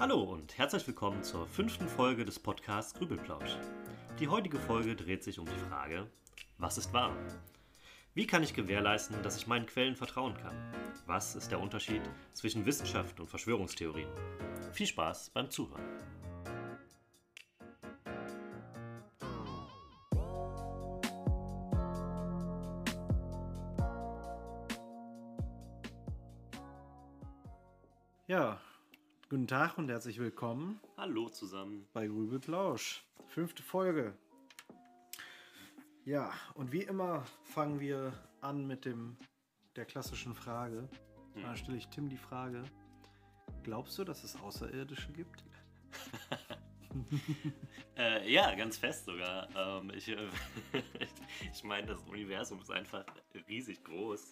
Hallo und herzlich willkommen zur fünften Folge des Podcasts Grübelplausch. Die heutige Folge dreht sich um die Frage, was ist wahr? Wie kann ich gewährleisten, dass ich meinen Quellen vertrauen kann? Was ist der Unterschied zwischen Wissenschaft und Verschwörungstheorien? Viel Spaß beim Zuhören. Tag und herzlich willkommen Hallo zusammen. bei Grübelplausch. Fünfte Folge. Ja, und wie immer fangen wir an mit dem der klassischen Frage. Da stelle ich Tim die Frage: Glaubst du, dass es Außerirdische gibt? Äh, ja, ganz fest sogar. Ähm, ich äh, ich meine, das Universum ist einfach riesig groß.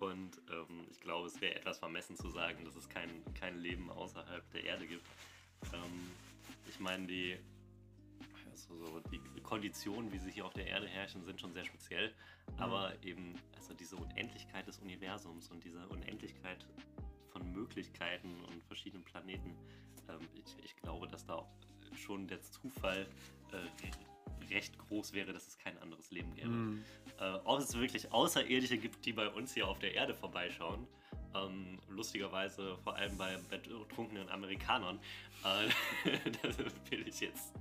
Und ähm, ich glaube, es wäre etwas vermessen zu sagen, dass es kein, kein Leben außerhalb der Erde gibt. Ähm, ich meine, die, also so die Konditionen, wie sie hier auf der Erde herrschen, sind schon sehr speziell. Aber eben, also diese Unendlichkeit des Universums und diese Unendlichkeit von Möglichkeiten und verschiedenen Planeten, ähm, ich, ich glaube, dass da auch schon der Zufall äh, re- recht groß wäre, dass es kein anderes Leben gäbe. Äh, ob es wirklich Außerirdische gibt, die bei uns hier auf der Erde vorbeischauen, ähm, lustigerweise vor allem bei betrunkenen Amerikanern, äh, das will ich jetzt.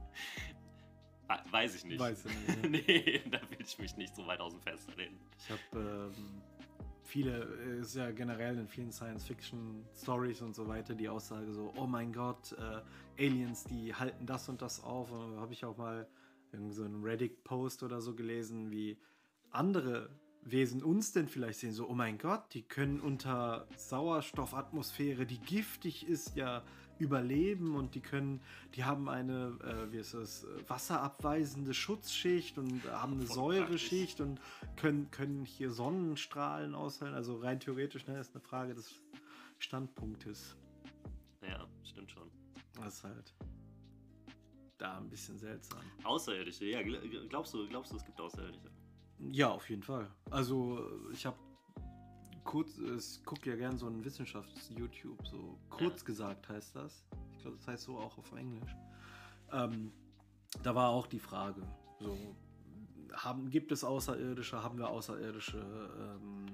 Weiß ich nicht. Weiß ich nicht, ne? nee, da will ich mich nicht so weit aus dem Fenster lehnen. Ich habe ähm, viele, äh, ist ja generell in vielen Science-Fiction-Stories und so weiter die Aussage so, oh mein Gott, äh, Aliens, die halten das und das auf. Und habe ich auch mal irgendwie so einen Reddit-Post oder so gelesen, wie andere Wesen uns denn vielleicht sehen, so, oh mein Gott, die können unter Sauerstoffatmosphäre, die giftig ist, ja überleben und die können, die haben eine, äh, wie ist das, wasserabweisende Schutzschicht und haben eine Säureschicht und können, können hier Sonnenstrahlen aushalten. Also rein theoretisch, ne, ist eine Frage des Standpunktes. Ja, stimmt schon. Das ist halt da ein bisschen seltsam. Außerirdische, ja, gl- glaubst du, glaubst du, es gibt Außerirdische? Ja, auf jeden Fall. Also ich habe kurz, ich gucke ja gern so ein Wissenschafts-YouTube, so kurz Ja. gesagt heißt das. Ich glaube, das heißt so auch auf Englisch. Ähm, da war auch die Frage, so haben, gibt es Außerirdische, haben wir Außerirdische ähm,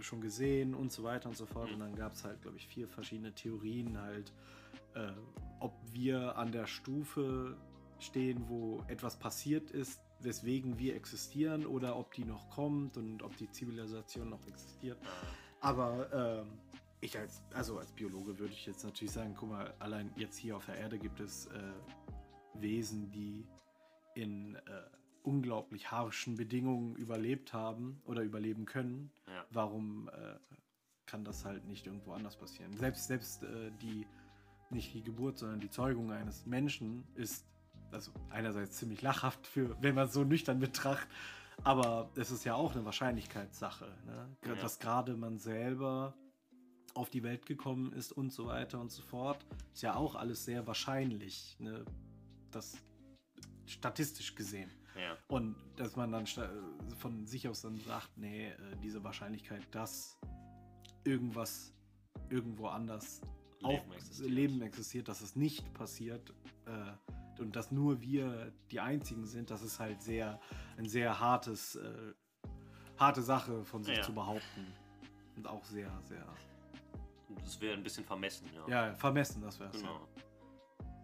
schon gesehen und so weiter und so fort. Mhm. Und dann gab es halt, glaube ich, vier verschiedene Theorien halt, äh, ob wir an der Stufe stehen, wo etwas passiert ist, weswegen wir existieren oder ob die noch kommt und ob die Zivilisation noch existiert. Aber ähm, ich als, also als Biologe würde ich jetzt natürlich sagen, guck mal, allein jetzt hier auf der Erde gibt es äh, Wesen, die in äh, unglaublich harschen Bedingungen überlebt haben oder überleben können. Ja. Warum äh, kann das halt nicht irgendwo anders passieren? Selbst, selbst äh, die, nicht die Geburt, sondern die Zeugung eines Menschen ist also einerseits ziemlich lachhaft, für, wenn man es so nüchtern betrachtet, aber es ist ja auch eine Wahrscheinlichkeitssache, ne? Ja. dass gerade man selber auf die Welt gekommen ist und so weiter und so fort, ist ja auch alles sehr wahrscheinlich, ne? das statistisch gesehen. Ja. Und dass man dann von sich aus dann sagt, nee, äh, diese Wahrscheinlichkeit, dass irgendwas irgendwo anders Leben auch existiert. Leben existiert, dass es nicht passiert äh, und dass nur wir die Einzigen sind, das ist halt sehr ein sehr hartes, äh, harte Sache von sich Ja. zu behaupten. Und auch sehr, sehr, Das wäre ein bisschen vermessen, ja. ja, vermessen, das wäre es. Genau.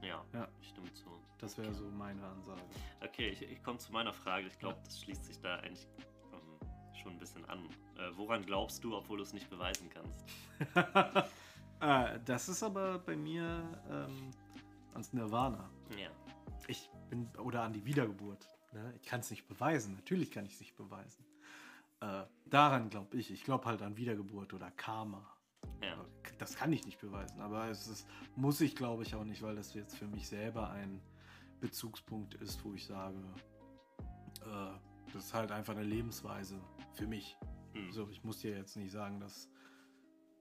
Ja, Ja. stimmt so. Das wäre so meine Ansage. Okay, ich, ich komme zu meiner Frage. Ich glaube, das schließt sich da eigentlich ähm, schon ein bisschen an. Äh, woran glaubst du, obwohl du es nicht beweisen kannst? äh, das ist aber bei mir ähm, ans Nirvana. Ja. Ich bin, oder an die Wiedergeburt. Ne? Ich kann es nicht beweisen. Natürlich kann ich es nicht beweisen. Äh, daran glaube ich. Ich glaube halt an Wiedergeburt oder Karma. Ja. Das kann ich nicht beweisen. Aber es ist, muss ich, glaube ich, auch nicht, weil das jetzt für mich selber ein Bezugspunkt ist, wo ich sage, äh, das ist halt einfach eine Lebensweise für mich. Hm. So, ich muss dir jetzt nicht sagen, dass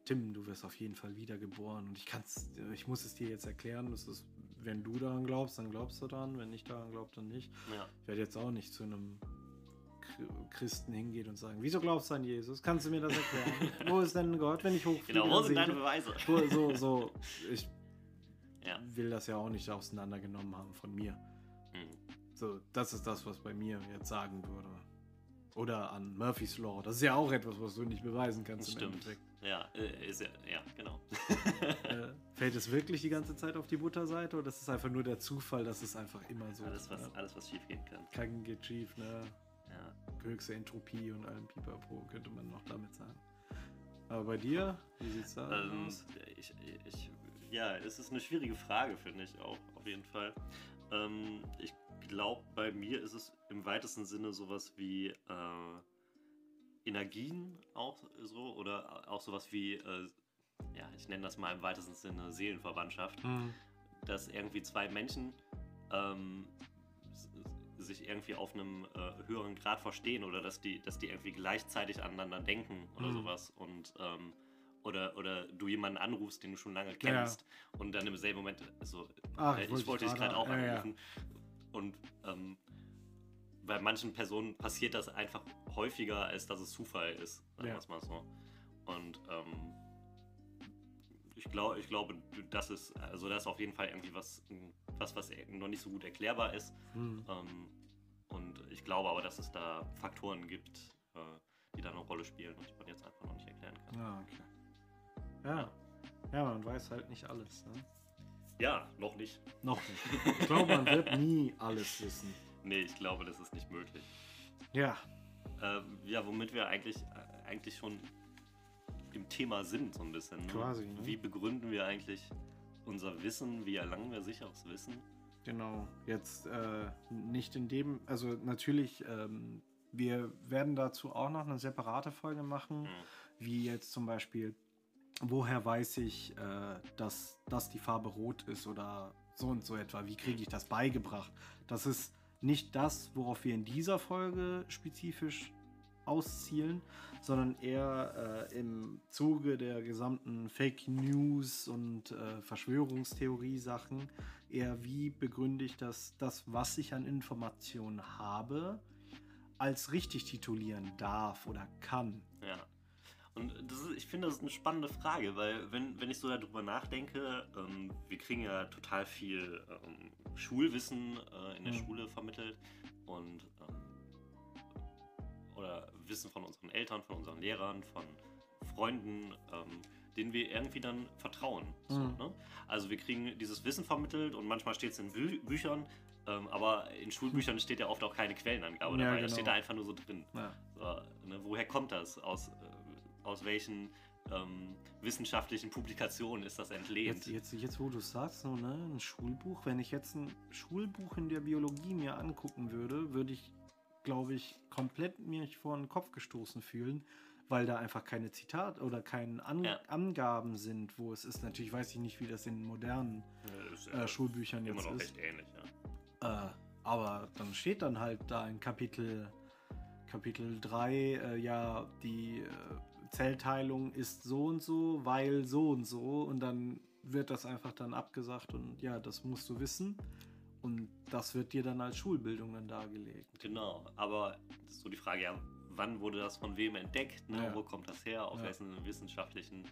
Tim, du wirst auf jeden Fall wiedergeboren und ich kann's, ich muss es dir jetzt erklären. Das ist, wenn du daran glaubst, dann glaubst du daran. Wenn ich daran glaube, dann nicht. ja. Ich werde jetzt auch nicht zu einem Ch- Christen hingehen und sagen, wieso glaubst du an Jesus? Kannst du mir das erklären? wo ist denn Gott, wenn ich hochfliege? Genau, wo sind deine Beweise? So, so, ich Ja. will das ja auch nicht auseinandergenommen haben von mir. Hm. So, das ist das, was bei mir jetzt sagen würde. Oder an Murphy's Law. Das ist ja auch etwas, was du nicht beweisen kannst stimmt. Endeffekt. Ja, äh, ist ja, ja, genau. Äh, fällt es wirklich die ganze Zeit auf die Butterseite oder ist es einfach nur der Zufall, dass es einfach immer so alles, ist? was, ne? alles, was schief gehen kann. Kacken geht schief, ne? Ja. Höchste Entropie und allem Pipapo könnte man noch damit sagen. Aber bei dir, wie sieht's da Ähm, aus? ich, ich, ja, es ist eine schwierige Frage, finde ich auch, auf jeden Fall. Ähm, ich glaube, bei mir ist es im weitesten Sinne sowas wie äh, Energien auch so oder auch sowas wie, äh, ja, ich nenne das mal im weitesten Sinne Seelenverwandtschaft, Hm. dass irgendwie zwei Menschen ähm, sich irgendwie auf einem äh, höheren Grad verstehen oder dass die, dass die irgendwie gleichzeitig aneinander denken oder Mhm. sowas und ähm, oder, oder du jemanden anrufst, den du schon lange kennst und dann im selben Moment so, Ach, äh, ich wollte dich gerade auch ja, ja. anrufen und ähm, bei manchen Personen passiert das einfach häufiger, als dass es Zufall ist, sagen Ja. wir es mal so. Und ähm, ich, glaub, ich glaube, das ist, also das ist auf jeden Fall irgendwie was, was, was noch nicht so gut erklärbar ist. Hm. Ähm, und ich glaube aber, dass es da Faktoren gibt, äh, die da eine Rolle spielen und die man jetzt einfach noch nicht erklären kann. Ah, okay. Ja. Ja, man weiß halt nicht alles, ne? Ja, noch nicht. Noch nicht. Ich glaube, man wird nie alles wissen. Nee, ich glaube, das ist nicht möglich. Ja. Ähm, ja, womit wir eigentlich, äh, eigentlich schon im Thema sind, so ein bisschen. ne? Quasi, ne? Wie begründen wir eigentlich unser Wissen? Wie erlangen wir sicheres Wissen? Genau, jetzt äh, nicht in dem, also natürlich, ähm, wir werden dazu auch noch eine separate Folge machen, Hm. wie jetzt zum Beispiel, woher weiß ich, äh, dass das die Farbe rot ist oder so und so etwa, wie kriege ich das beigebracht? Das ist nicht das, worauf wir in dieser Folge spezifisch auszielen, sondern eher äh, im Zuge der gesamten Fake News und äh, Verschwörungstheorie-Sachen, eher wie begründe ich das, das, was ich an Informationen habe, als richtig titulieren darf oder kann. Ja. Und ist, ich finde, das ist eine spannende Frage, weil wenn, wenn ich so darüber nachdenke, ähm, wir kriegen ja total viel ähm, Schulwissen äh, in der Mhm. Schule vermittelt und ähm, oder Wissen von unseren Eltern, von unseren Lehrern, von Freunden, ähm, denen wir irgendwie dann vertrauen. So, Mhm. ne? Also wir kriegen dieses Wissen vermittelt und manchmal steht es in Bü Büchern, ähm, aber in Schulbüchern steht ja oft auch keine Quellenangabe Ja, dabei, genau. das steht da einfach nur so drin. Ja. So, ne, woher kommt das? Aus, äh, aus welchen ähm, wissenschaftlichen Publikationen ist das entlehnt? Jetzt, jetzt, jetzt, wo du sagst, so, ne, ein Schulbuch, wenn ich jetzt ein Schulbuch in der Biologie mir angucken würde, würde ich, glaube ich, komplett mich vor den Kopf gestoßen fühlen, weil da einfach keine Zitat oder keine An Ja. Angaben sind, wo es ist. Natürlich weiß ich nicht, wie das in modernen Ja, ist äh, Schulbüchern immer jetzt noch ist. recht ähnlich, ja. Äh, aber dann steht dann halt da in Kapitel, Kapitel 3, äh, ja, die äh, Zellteilung ist so und so, weil so und so. Und dann wird das einfach dann abgesagt und ja, das musst du wissen. Und das wird dir dann als Schulbildung dann dargelegt. Genau, aber so die Frage, ja, wann wurde das von wem entdeckt? Ne? Ja. Wo kommt das her? Auf Ja. welchen wissenschaftlichen.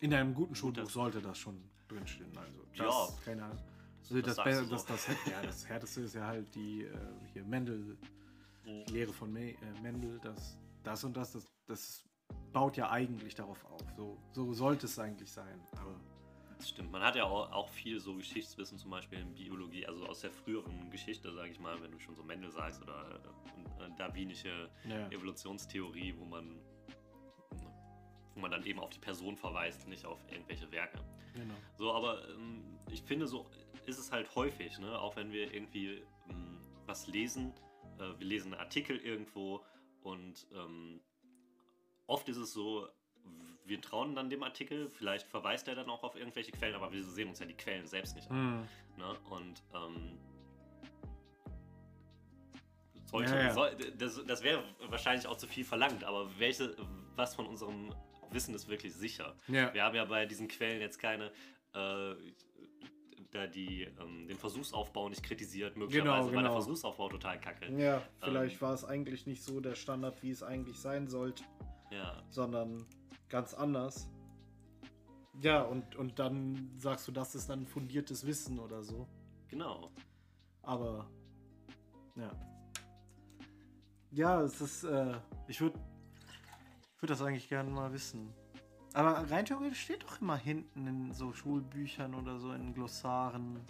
In einem guten Schulbuch das- sollte das schon drinstehen. Also, das, Ja. keine Ahnung. Das, Also das, das, das, das, ja, das Härteste ist ja halt die äh, hier Mendel, die Lehre von Me äh, Mendel, das, das und das, das, das baut ja eigentlich darauf auf. So, so sollte es eigentlich sein. Aber Das stimmt. Man hat ja auch, auch viel so Geschichtswissen, zum Beispiel in Biologie, also aus der früheren Geschichte, sage ich mal, wenn du schon so Mendel sagst oder äh, darwinische ja, Evolutionstheorie, wo man, wo man dann eben auf die Person verweist, nicht auf irgendwelche Werke. genau. So, aber ähm, ich finde, so ist es halt häufig, ne? auch wenn wir irgendwie ähm, was lesen. Äh, wir lesen einen Artikel irgendwo und ähm, oft ist es so, wir trauen dann dem Artikel, vielleicht verweist er dann auch auf irgendwelche Quellen, aber wir sehen uns ja die Quellen selbst nicht an. Hm. Ne? Und ähm, sollte, Ja, ja. Soll, das, das wäre wahrscheinlich auch zu viel verlangt, aber welche, was von unserem Wissen ist wirklich sicher? Ja. Wir haben ja bei diesen Quellen jetzt keine, äh, da die ähm, den Versuchsaufbau nicht kritisiert, möglicherweise war der genau. Versuchsaufbau total kacke. ja, vielleicht Ähm. war es eigentlich nicht so der Standard, wie es eigentlich sein sollte, Ja, sondern ganz anders. Ja, und, und dann sagst du, das ist dann fundiertes Wissen oder so. Genau. Aber, ja. Ja, es ist, äh, ich würde ich würd das eigentlich gerne mal wissen. Aber rein theoretisch steht doch immer hinten in so Schulbüchern oder so in Glossaren.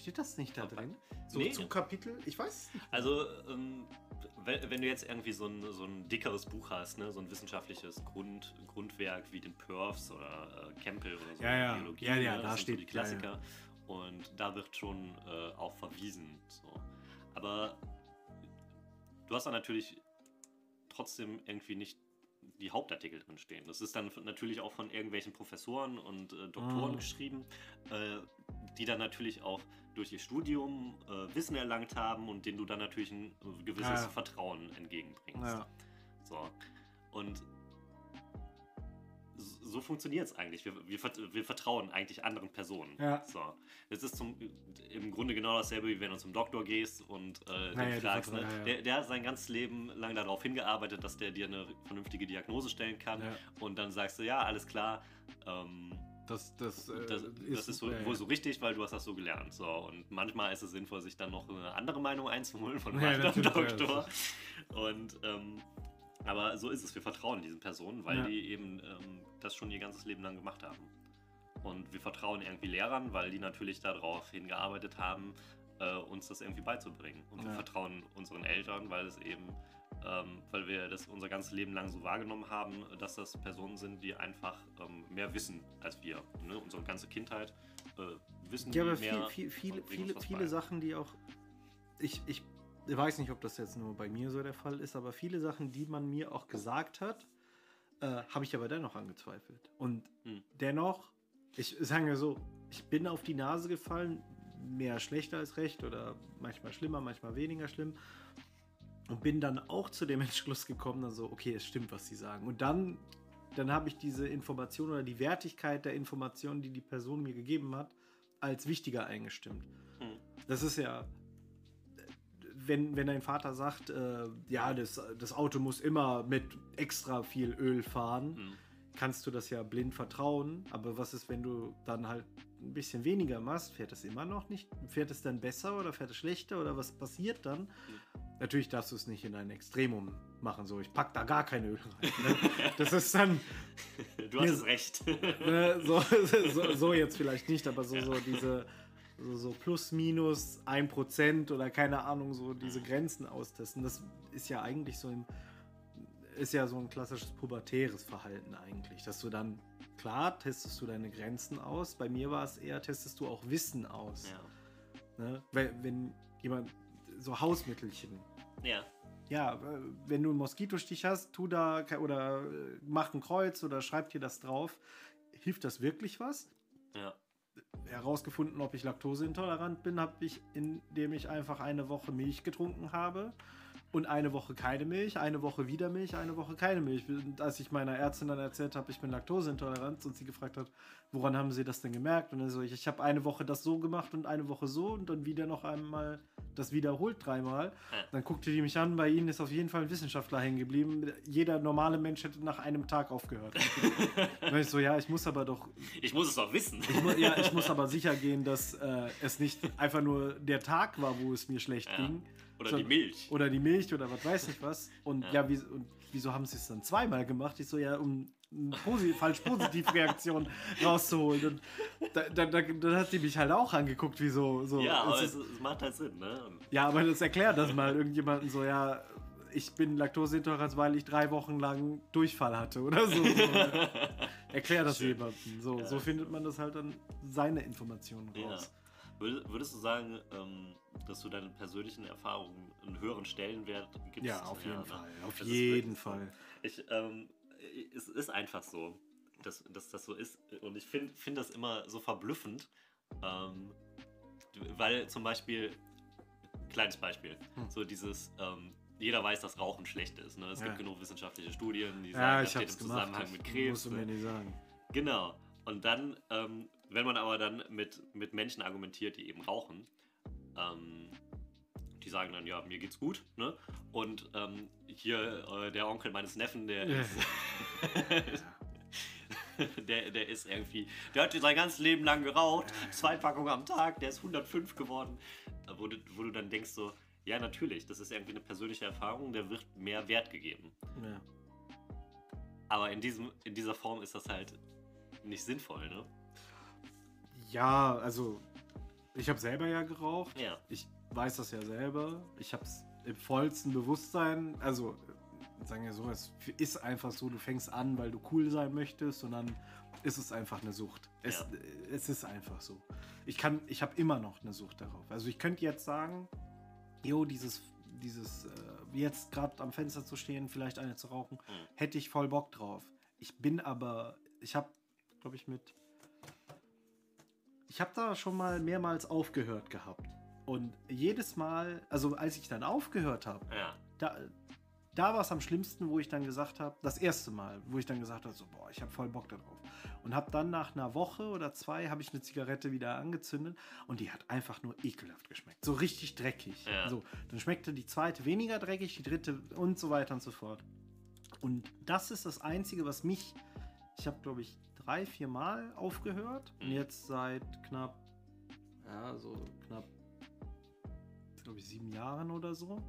Steht das nicht da Aber- drin? So Nee. zu Kapitel? Ich weiß es nicht. Also, ähm, wenn, wenn du jetzt irgendwie so ein, so ein dickeres Buch hast, ne, so ein wissenschaftliches Grund, Grundwerk wie den Perfs oder äh, Campbell oder so, Ja, ja. Biologie, Ja, ja, ne, da das sind so steht- die ja, ja. Klassiker. Und da wird schon äh, auch verwiesen. So. Aber du hast da natürlich trotzdem irgendwie nicht die Hauptartikel drin stehen. Das ist dann natürlich auch von irgendwelchen Professoren und äh, Doktoren Mhm. geschrieben, äh, die dann natürlich auch durch ihr Studium äh, Wissen erlangt haben und denen du dann natürlich ein äh, gewisses Ja. Vertrauen entgegenbringst. Ja. So. Und so funktioniert es eigentlich. Wir, wir, wir vertrauen eigentlich anderen Personen. Ja. So. Es ist zum, im Grunde genau dasselbe, wie wenn du zum Doktor gehst und äh, Naja, den fragst. Ne? ja, ja. Der, der hat sein ganzes Leben lang darauf hingearbeitet, dass der dir eine vernünftige Diagnose stellen kann. Und dann sagst du, ja, alles klar. Ähm, Das, das, äh, das, das ist so, ja. wohl so richtig, weil du hast das so gelernt. So, und manchmal ist es sinnvoll, sich dann noch eine andere Meinung einzuholen von einem Ja, ja, Doktor. Und ähm, aber so ist es, wir vertrauen diesen Personen, weil Ja. die eben ähm, das schon ihr ganzes Leben lang gemacht haben. Und wir vertrauen irgendwie Lehrern, weil die natürlich darauf hingearbeitet haben, äh, uns das irgendwie beizubringen. Und wir Ja. vertrauen unseren Eltern, weil es eben, ähm, weil wir das unser ganzes Leben lang so wahrgenommen haben, dass das Personen sind, die einfach ähm, mehr wissen als wir. Ne? Unsere ganze Kindheit äh, wissen Ja, aber mehr. viel, viel, viele, viele, was viele bei. Sachen, die auch. Ich, ich weiß nicht, ob das jetzt nur bei mir so der Fall ist, aber viele Sachen, die man mir auch gesagt hat, äh, habe ich aber dennoch angezweifelt. Und Hm. dennoch, ich sage ja so, ich bin auf die Nase gefallen, mehr schlechter als recht oder manchmal schlimmer, manchmal weniger schlimm. Und bin dann auch zu dem Entschluss gekommen, dann so, okay, es stimmt, was sie sagen. Und dann, dann habe ich diese Information oder die Wertigkeit der Information, die die Person mir gegeben hat, als wichtiger eingestimmt. Hm. Das ist ja, wenn, wenn dein Vater sagt, äh, ja, das, das Auto muss immer mit extra viel Öl fahren, Hm. kannst du das ja blind vertrauen. Aber was ist, wenn du dann halt ein bisschen weniger machst? Fährt es immer noch nicht? Fährt es dann besser oder fährt es schlechter oder was passiert dann? Natürlich darfst du es nicht in ein Extremum machen. So, ich pack da gar kein Öl rein. Ne? Das ist dann, Du hast es recht. ne, so, so, so jetzt vielleicht nicht, aber so, Ja. so diese so, so plus minus 1% oder keine Ahnung, so diese Grenzen austesten. Das ist ja eigentlich so ein, ist ja so ein klassisches pubertäres Verhalten eigentlich, dass du dann, klar, testest du deine Grenzen aus. Bei mir war es eher, testest du auch Wissen aus. ja. Ne? Wenn, wenn jemand, so Hausmittelchen, ja. ja, äh, wenn du einen Moskitostich hast, tu da oder äh, mach ein Kreuz oder schreib dir das drauf. Hilft das wirklich was? Ja. Herausgefunden, ob ich laktoseintolerant bin, habe ich, indem ich einfach eine Woche Milch getrunken habe und eine Woche keine Milch, eine Woche wieder Milch, eine Woche keine Milch. Und als ich meiner Ärztin dann erzählt habe, ich bin laktoseintolerant und sie gefragt hat, woran haben sie das denn gemerkt? Und dann so, ich, ich habe eine Woche das so gemacht und eine Woche so und dann wieder noch einmal das wiederholt dreimal. Dann guckte die mich an, bei ihnen ist auf jeden Fall ein Wissenschaftler hängen geblieben. Jeder normale Mensch hätte nach einem Tag aufgehört. und ich so, ja, ich muss aber doch Ich muss es doch wissen. ich mu ja, ich muss aber sicher gehen, dass äh, es nicht einfach nur der Tag war, wo es mir schlecht Ja. ging. Oder So- die Milch. Oder die Milch oder was weiß ich was. Und Ja. ja, wie, und wieso haben sie es dann zweimal gemacht? Ich so, ja, um eine posi falsch positiv Reaktion rauszuholen. Und da, da, da, dann hat sie mich halt auch angeguckt, wie so. so ja, aber es ist, es macht halt Sinn, ne? Ja, aber das erklärt das mal irgendjemanden so, ja, ich bin Laktoseintolerant, weil ich drei Wochen lang Durchfall hatte oder so. Erklär das Schön. jemandem. So, Ja. so findet man das halt dann seine Informationen Ja. raus. Würd- Würdest du sagen, ähm, dass du deinen persönlichen Erfahrungen einen höheren Stellenwert gibst? Ja, auf jeden ne? Fall. Auf Das jeden. Fall. Ich, ähm, es ist einfach so, dass, dass das so ist. Und ich finde find das immer so verblüffend, ähm, weil zum Beispiel, kleines Beispiel, Hm. so dieses, ähm, jeder weiß, dass Rauchen schlecht ist. Ne? Es Ja. gibt genug wissenschaftliche Studien, die Ja, sagen, das ich steht im. Zusammenhang das mit Krebs. Musst du mir ne? nicht sagen. Genau. Und dann, ähm, wenn man aber dann mit, mit Menschen argumentiert, die eben rauchen, ähm, die sagen dann, ja, mir geht's gut, ne? Und ähm, hier äh, der Onkel meines Neffen, der Ja. ist, der, der ist irgendwie, der hat sein ganzes Leben lang geraucht, zwei Packungen am Tag, der ist 105 geworden. Wo du, wo du dann denkst so, ja natürlich, das ist irgendwie eine persönliche Erfahrung, der wird mehr Wert gegeben. Ja. Aber in, diesem, in dieser Form ist das halt nicht sinnvoll, ne? Ja, also ich habe selber ja geraucht. Ja. Ich weiß das ja selber. Ich habe es im vollsten Bewusstsein. Also sagen wir so, es ist einfach so, du fängst an, weil du cool sein möchtest und dann ist es einfach eine Sucht. Es, Ja. es ist einfach so. Ich kann, ich habe immer noch eine Sucht darauf. Also ich könnte jetzt sagen, jo, dieses, dieses, äh, jetzt gerade am Fenster zu stehen, vielleicht eine zu rauchen, Mhm. hätte ich voll Bock drauf. Ich bin aber, ich habe, glaube ich, mit, ich habe da schon mal mehrmals aufgehört gehabt. Und jedes Mal, also als ich dann aufgehört habe, Ja. da, da war es am schlimmsten, wo ich dann gesagt habe, das erste Mal, wo ich dann gesagt habe, so, boah, ich habe voll Bock darauf. Und habe dann nach einer Woche oder zwei, habe ich eine Zigarette wieder angezündet und die hat einfach nur ekelhaft geschmeckt. So richtig dreckig. Ja. So, dann schmeckte die zweite weniger dreckig, die dritte und so weiter und so fort. Und das ist das Einzige, was mich, ich habe, glaube ich, drei, vier Mal aufgehört und Mhm. jetzt seit knapp, ja, so knapp glaube ich, sieben Jahren oder so.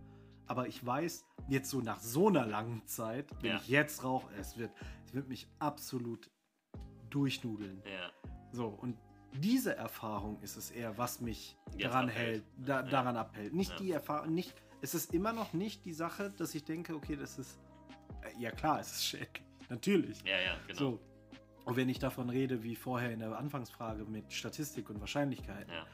Aber ich weiß, jetzt so nach so einer langen Zeit, wenn Ja. ich jetzt rauche, es wird, es wird mich absolut durchnudeln. Ja. So, und diese Erfahrung ist es eher, was mich Jetzt daran abhält. hält, da, Ja. daran abhält. Nicht die Erfahrung, nicht, es ist immer noch nicht die Sache, dass ich denke, okay, das ist, äh, ja klar, es ist schädlich, natürlich. Ja, ja, genau. So. Und wenn ich davon rede, wie vorher in der Anfangsfrage mit Statistik und Wahrscheinlichkeit, Ja.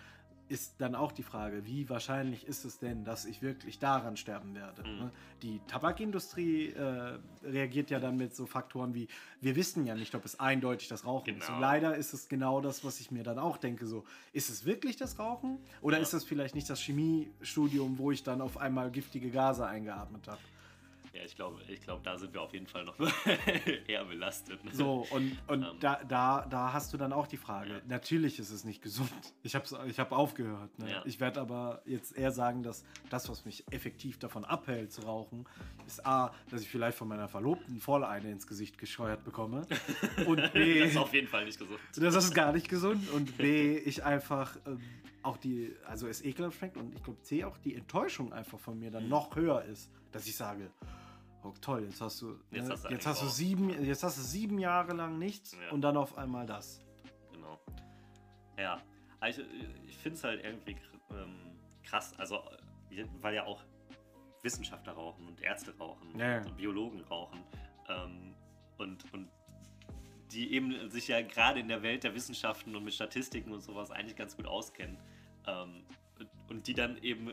ist dann auch die Frage, wie wahrscheinlich ist es denn, dass ich wirklich daran sterben werde? Mhm. ne? Die Tabakindustrie äh, reagiert ja dann mit so Faktoren wie, wir wissen ja nicht, ob es eindeutig das Rauchen ist. Genau. Und leider ist es genau das, was ich mir dann auch denke, so, ist es wirklich das Rauchen? Oder Ja. ist es vielleicht nicht das Chemiestudium, wo ich dann auf einmal giftige Gase eingeatmet habe? Ja, ich glaube, ich glaube, da sind wir auf jeden Fall noch eher belastet. ne? So, und, und Ähm. da, da, da hast du dann auch die Frage. Ja. Natürlich ist es nicht gesund. Ich habe ich hab aufgehört. Ne? Ja. Ich werde aber jetzt eher sagen, dass das, was mich effektiv davon abhält zu rauchen, ist A, dass ich vielleicht von meiner Verlobten voll eine ins Gesicht gescheuert bekomme. Und B, Das ist auf jeden Fall nicht gesund. das ist gar nicht gesund. Und B, ich einfach ähm, auch die, also es ekelhaft schmeckt und ich glaube C, auch die Enttäuschung einfach von mir dann Mhm. noch höher ist, dass ich sage, oh toll, jetzt hast du, Jetzt ne, hast du jetzt hast du sieben, jetzt hast du sieben Jahre lang nichts Ja. und dann auf einmal das. Genau. Ja, also ich finde es halt irgendwie ähm, krass, also äh, weil ja auch Wissenschaftler rauchen und Ärzte rauchen Ja, ja. und Biologen rauchen ähm, und, und die eben sich ja gerade in der Welt der Wissenschaften und mit Statistiken und sowas eigentlich ganz gut auskennen ähm, und, und die dann eben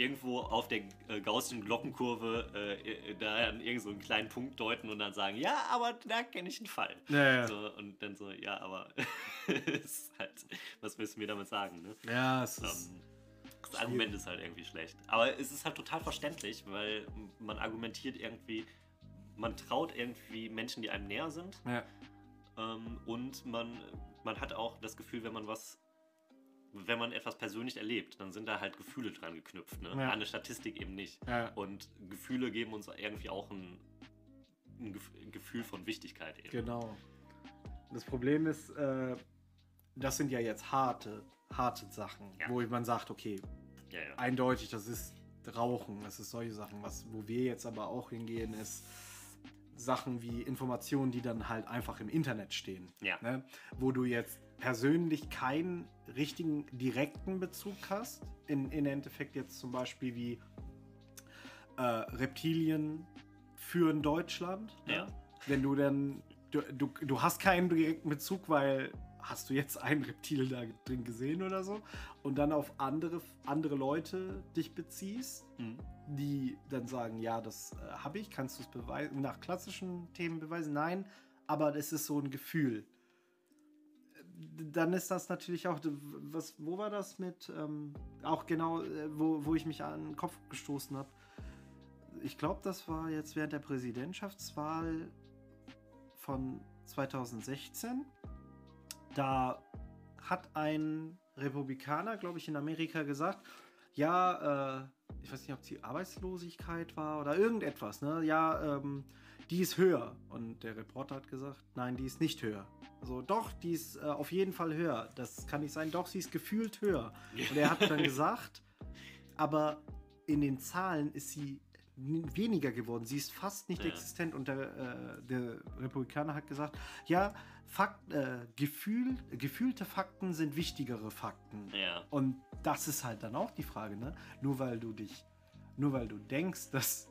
irgendwo auf der äh, gaußschen Glockenkurve äh, äh, da an irgendeinen so einen kleinen Punkt deuten und dann sagen, ja, aber da kenne ich einen Fall. Ja, ja. So, und dann so, ja, aber ist halt, was willst du mir damit sagen, ne? Ja, es ist. Ähm, das Argument ist halt irgendwie schlecht. Aber es ist halt total verständlich, weil man argumentiert irgendwie, man traut irgendwie Menschen, die einem näher sind. ja. Ähm, und man, man hat auch das Gefühl, wenn man was, wenn man etwas persönlich erlebt, dann sind da halt Gefühle dran geknüpft. Ne? Ja. An eine Statistik eben nicht. Ja. Und Gefühle geben uns irgendwie auch ein, ein Gef- Gefühl von Wichtigkeit eben. Genau. Das Problem ist, äh, das sind ja jetzt harte, harte Sachen, Ja. wo man sagt, okay, eindeutig, das ist Rauchen, das ist solche Sachen. Was, wo wir jetzt aber auch hingehen, ist Sachen wie Informationen, die dann halt einfach im Internet stehen. Ja. Ne? Wo du jetzt persönlich keinen richtigen direkten Bezug hast. In, in Endeffekt jetzt zum Beispiel wie äh, Reptilien führen Deutschland. ne? Ja. Wenn du dann, du, du, du hast keinen direkten Bezug, weil hast du jetzt ein Reptil da drin gesehen oder so und dann auf andere, andere Leute dich beziehst, Mhm. die dann sagen, ja, das äh, habe ich, kannst du es beweisen, nach klassischen Themen beweisen? Nein, aber es ist so ein Gefühl. Dann ist das natürlich auch, was, wo war das mit, ähm, auch genau, äh, wo, wo ich mich an den Kopf gestoßen habe. Ich glaube, das war jetzt während der Präsidentschaftswahl von 2016. Da hat ein Republikaner, glaube ich, in Amerika gesagt, ja, äh, ich weiß nicht, ob die Arbeitslosigkeit war oder irgendetwas, ne? Ja, ähm, die ist höher. Und der Reporter hat gesagt, nein, die ist nicht höher. Also doch, die ist äh, auf jeden Fall höher. Das kann nicht sein. Doch, sie ist gefühlt höher. Und er hat dann gesagt, aber in den Zahlen ist sie weniger geworden. Sie ist fast nicht ja. existent. Und der, äh, der, Republikaner hat gesagt, ja, Fakt, äh, Gefühl, gefühlte Fakten sind wichtigere Fakten. Ja. Und das ist halt dann auch die Frage, ne? Nur weil du dich, nur weil du denkst, dass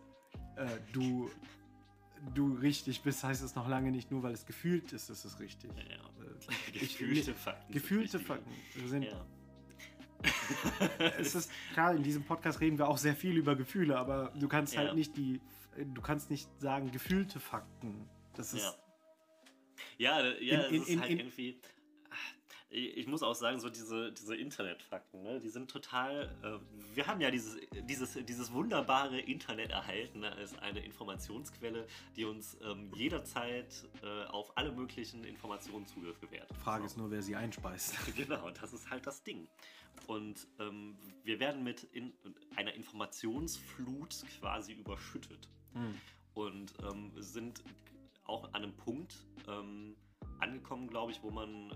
äh, du du richtig bist, heißt es noch lange nicht, nur weil es gefühlt ist, ist es richtig. Ja, ja. Gefühlte Fakten. Gefühlte Fakten sind. Ja. es ist klar, in diesem Podcast reden wir auch sehr viel über Gefühle, aber du kannst halt nicht die, du kannst nicht sagen gefühlte Fakten. Das ist. Ja, ja, ja in, in, ist halt in, irgendwie ich muss auch sagen, so diese, diese Internetfakten, ne, die sind total. Äh, wir haben ja dieses, dieses, dieses wunderbare Internet erhalten ne, als eine Informationsquelle, die uns ähm, jederzeit äh, auf alle möglichen Informationen Zugriff gewährt. Frage so. ist nur, wer sie einspeist. genau, das ist halt das Ding. Und ähm, wir werden mit in, einer Informationsflut quasi überschüttet. Mhm. Und ähm, sind auch an einem Punkt ähm, angekommen, glaube ich, wo man.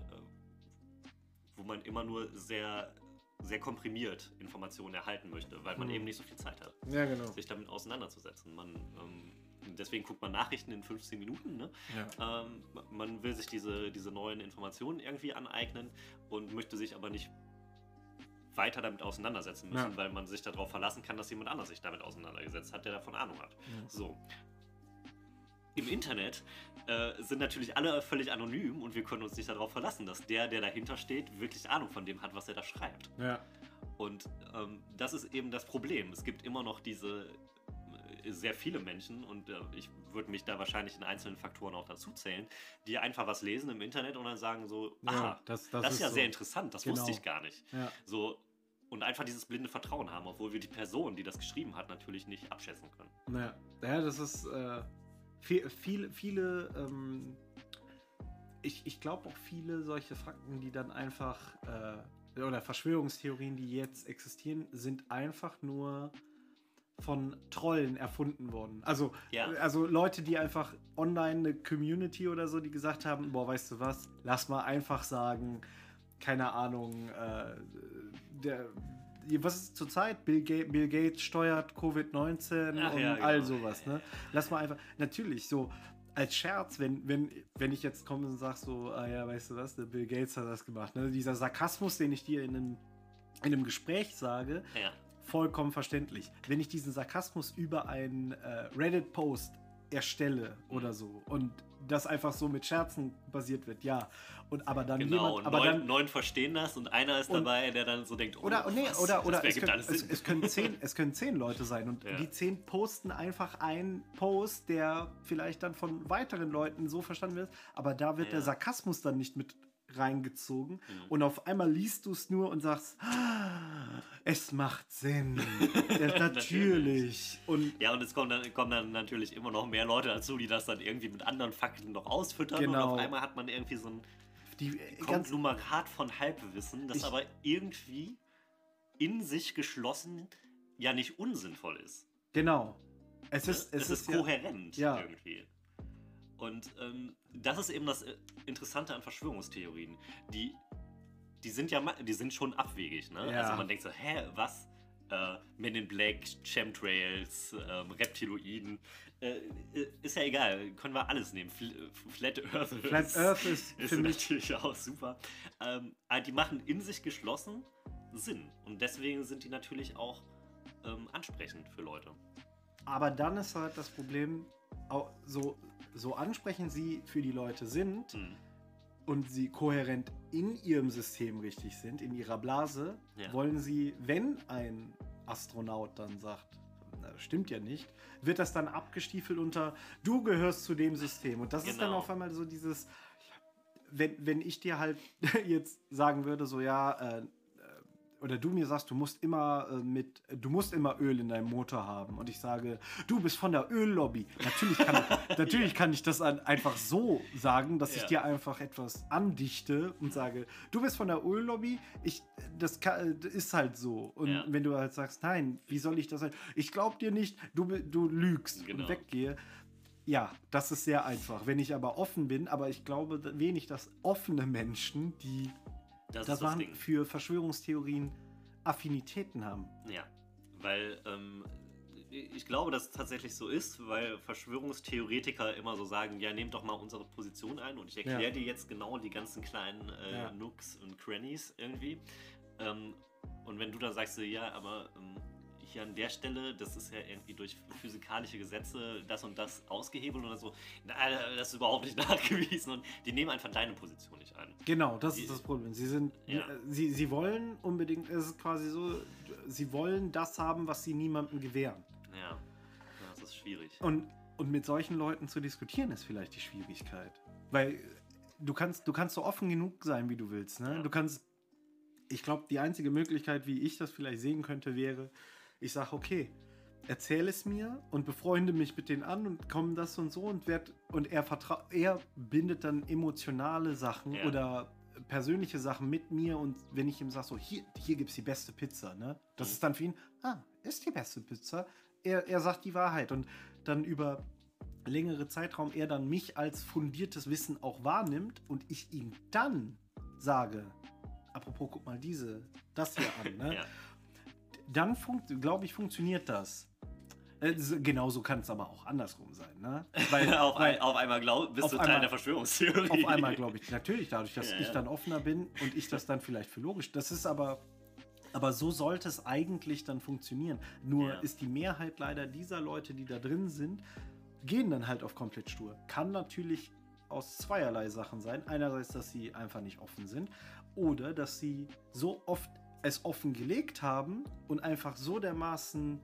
Wo man immer nur sehr, sehr komprimiert Informationen erhalten möchte, weil man mhm. eben nicht so viel Zeit hat, ja, genau. sich damit auseinanderzusetzen. Man, ähm, deswegen guckt man Nachrichten in 15 Minuten. Ne? Ja. Ähm, man will sich diese, diese neuen Informationen irgendwie aneignen und möchte sich aber nicht weiter damit auseinandersetzen müssen, ja. weil man sich darauf verlassen kann, dass jemand anders sich damit auseinandergesetzt hat, der davon Ahnung hat. Ja. So im Internet äh, sind natürlich alle völlig anonym und wir können uns nicht darauf verlassen, dass der, der dahinter steht, wirklich Ahnung von dem hat, was er da schreibt. Ja. Und ähm, das ist eben das Problem. Es gibt immer noch diese äh, sehr viele Menschen und äh, ich würde mich da wahrscheinlich in einzelnen Faktoren auch dazu zählen, die einfach was lesen im Internet und dann sagen so, ja, aha, das, das, das ist ja so. sehr interessant, das genau. wusste ich gar nicht. Ja. So und einfach dieses blinde Vertrauen haben, obwohl wir die Person, die das geschrieben hat, natürlich nicht abschätzen können. Naja, ja, das ist äh, viel, viele, viele ähm, ich, ich glaube auch viele solche Fakten, die dann einfach, äh, oder Verschwörungstheorien, die jetzt existieren, sind einfach nur von Trollen erfunden worden. Also, ja. also Leute, die einfach online eine Community oder so, die gesagt haben, boah, weißt du was, lass mal einfach sagen, keine Ahnung, äh, der, was ist zurzeit? Bill, Ga Bill Gates steuert Covid-19 und ja, genau. all sowas. Ne? Lass mal einfach, natürlich, so als Scherz, wenn, wenn, wenn ich jetzt komme und sage so, ah ja, weißt du was, der Bill Gates hat das gemacht. Ne? Dieser Sarkasmus, den ich dir in einem, in einem Gespräch sage, ja. vollkommen verständlich. Wenn ich diesen Sarkasmus über einen äh, Reddit-Post erstelle oder so und das einfach so mit Scherzen basiert wird, ja. Und aber dann genau, jemand, aber neun, dann neun verstehen das und einer ist und, dabei, der dann so denkt, oh, oder nee, was, oder oder es können, es, es, können zehn, es können zehn Leute sein und ja. die zehn posten einfach einen Post, der vielleicht dann von weiteren Leuten so verstanden wird, aber da wird ja. der Sarkasmus dann nicht mit reingezogen mhm. und auf einmal liest du es nur und sagst, ah, es macht Sinn. ja, natürlich. Und ja, und es kommen dann, kommen dann natürlich immer noch mehr Leute dazu, die das dann irgendwie mit anderen Fakten noch ausfüttern genau. und auf einmal hat man irgendwie so ein die, äh, Konglomerat von Halbwissen, das ich, aber irgendwie in sich geschlossen ja nicht unsinnvoll ist. Genau. Es ist, es, es ist, ist kohärent ja. irgendwie. Und ähm, das ist eben das äh, Interessante an Verschwörungstheorien. Die, die sind ja die sind schon abwegig. Ne? Ja. Also man denkt so, hä, was? Äh, Men in Black, Chemtrails, ähm, Reptiloiden. Äh, äh ist ja egal, können wir alles nehmen. Flat Earth, Flat ist, Earth ist, ist natürlich auch super. Ähm, die machen in sich geschlossen Sinn. Und deswegen sind die natürlich auch ähm, ansprechend für Leute. Aber dann ist halt das Problem, so so ansprechend sie für die Leute sind mhm. und sie kohärent in ihrem System richtig sind, in ihrer Blase, ja. wollen sie, wenn ein Astronaut dann sagt, na, stimmt ja nicht, wird das dann abgestiefelt unter, du gehörst zu dem System. Und das genau. ist dann genau. auf einmal so dieses, wenn, wenn ich dir halt jetzt sagen würde, so ja, äh, oder du mir sagst, du musst immer äh, mit, du musst immer Öl in deinem Motor haben und ich sage, du bist von der Öllobby. Natürlich kann, natürlich kann ich das an, einfach so sagen, dass ich Ja. dir einfach etwas andichte und sage, du bist von der Öllobby, ich, das kann, das ist halt so. Und Ja. wenn du halt sagst, nein, wie soll ich das sein? Ich glaub dir nicht, du, du lügst Genau. und weggehe. Ja, das ist sehr einfach. Wenn ich aber offen bin, aber ich glaube wenig, dass offene Menschen, die Das, das waren Ding. für Verschwörungstheorien Affinitäten haben. Ja, weil ähm, ich glaube, dass es tatsächlich so ist, weil Verschwörungstheoretiker immer so sagen, ja, nehmt doch mal unsere Position ein und ich erkläre Ja. dir jetzt genau die ganzen kleinen äh, Ja. Nooks und Crannies irgendwie. Ähm, und wenn du dann sagst, ja, aber ähm, hier an der Stelle, das ist ja irgendwie durch physikalische Gesetze das und das ausgehebelt oder so, na, das ist überhaupt nicht nachgewiesen und die nehmen einfach deine Position nicht ein. Genau, das Die- ist das Problem. Sie sind, Ja. sie, sie wollen unbedingt, es ist quasi so, sie wollen das haben, was sie niemandem gewähren. Ja, ja das ist schwierig. Und, und mit solchen Leuten zu diskutieren ist vielleicht die Schwierigkeit. Weil du kannst, du kannst so offen genug sein, wie du willst. Ne? Ja. Du kannst, ich glaube, die einzige Möglichkeit, wie ich das vielleicht sehen könnte, wäre, ich sage, okay, erzähl es mir und befreunde mich mit denen an und komm das und so und werd, und er vertra er bindet dann emotionale Sachen Ja. oder persönliche Sachen mit mir und wenn ich ihm sage, so hier, hier gibt es die beste Pizza, ne? Das Mhm. ist dann für ihn, ah, ist die beste Pizza. Er, er sagt die Wahrheit und dann über längere Zeitraum er dann mich als fundiertes Wissen auch wahrnimmt und ich ihm dann sage, apropos, guck mal diese, das hier an, ne? Ja. Dann glaube ich, funktioniert das. Äh, Genauso kann es aber auch andersrum sein, ne? Weil, auf, weil ein, auf einmal glaub, bist auf du Teil einmal- der Verschwörungstheorie. auf einmal glaube ich natürlich dadurch, dass Ja, ich ja. dann offener bin und ich das dann vielleicht für logisch. Das ist aber, aber so sollte es eigentlich dann funktionieren. Nur Ja. ist die Mehrheit leider dieser Leute, die da drin sind, gehen dann halt auf komplett stur. Kann natürlich aus zweierlei Sachen sein. Einerseits, dass sie einfach nicht offen sind oder dass sie so oft es offen gelegt haben und einfach so dermaßen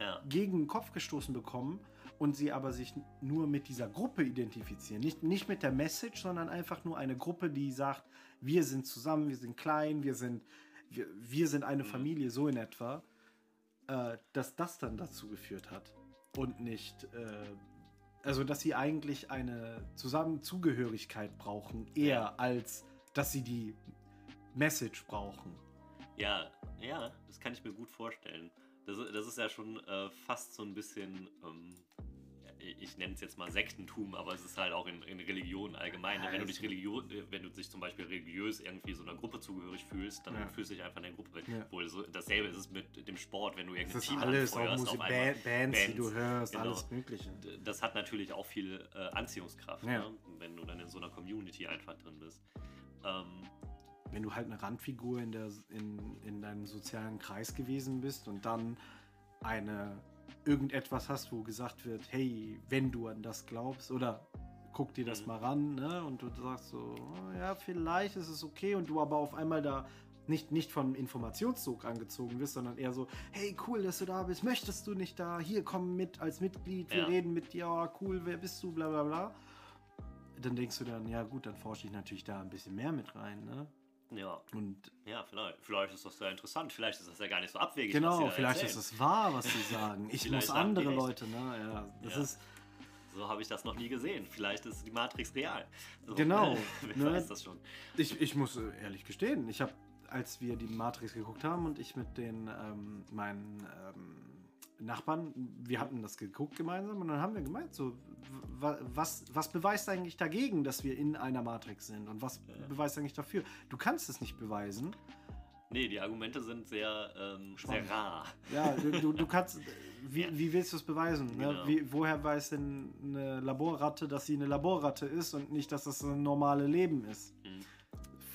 Ja. gegen den Kopf gestoßen bekommen und sie aber sich nur mit dieser Gruppe identifizieren. Nicht, nicht mit der Message, sondern einfach nur eine Gruppe, die sagt, wir sind zusammen, wir sind klein, wir sind, wir, wir sind eine Mhm. Familie, so in etwa, äh, dass das dann dazu geführt hat. Und nicht, äh, also dass sie eigentlich eine Zusammenzugehörigkeit brauchen, eher Ja. als dass sie die Message brauchen. Ja, ja, das kann ich mir gut vorstellen. Das, das ist ja schon äh, fast so ein bisschen, ähm, ich nenne es jetzt mal Sektentum, aber es ist halt auch in, in Religion allgemein. Ja, wenn du dich Religion, wenn du dich zum Beispiel religiös irgendwie so einer Gruppe zugehörig fühlst, dann Ja. fühlst du dich einfach in der Gruppe. Ja. Wohl so, dasselbe ist es mit dem Sport, wenn du irgendein Team alles, auch anfeuerst, Musik, auf einmal. Ba- Bands, die du Bands, hörst, genau. alles Mögliche. Das hat natürlich auch viel äh, Anziehungskraft, ne? wenn du dann in so einer Community einfach drin bist. Ähm, wenn du halt eine Randfigur in, der, in, in deinem sozialen Kreis gewesen bist und dann eine irgendetwas hast, wo gesagt wird, hey, wenn du an das glaubst oder guck dir das Mhm. mal ran, ne? Und du sagst so, oh, ja, vielleicht ist es okay und du aber auf einmal da nicht, nicht vom Informationszug angezogen wirst, sondern eher so, hey, cool, dass du da bist, möchtest du nicht da, hier, komm mit als Mitglied, wir Ja. reden mit dir, oh, cool, wer bist du, bla bla bla. Dann denkst du dann, ja gut, dann forsche ich natürlich da ein bisschen mehr mit rein, ne? Ja, Und ja, vielleicht, vielleicht ist das sehr interessant, vielleicht ist das ja gar nicht so abwegig. Genau, vielleicht erzählen. ist es wahr, was sie sagen. Ich muss andere. Leute, ne? Ja, das Ja. ist So habe ich das noch nie gesehen. Vielleicht ist die Matrix real. So, Genau, Wer ne? weiß das schon. Ich, ich muss äh, ehrlich gestehen, ich habe, als wir die Matrix geguckt haben und ich mit den ähm, meinen ähm, Nachbarn, wir hatten das geguckt gemeinsam und dann haben wir gemeint, so, wa- was, was beweist eigentlich dagegen, dass wir in einer Matrix sind und was Ja. beweist eigentlich dafür? Du kannst es nicht beweisen. Nee, die Argumente sind sehr, ähm, sehr rar. Ja, du, du, kannst, wie, wie willst du es beweisen? Ne? Genau. Wie, woher weiß denn eine Laborratte, dass sie eine Laborratte ist und nicht, dass das ein normales Leben ist? Hm.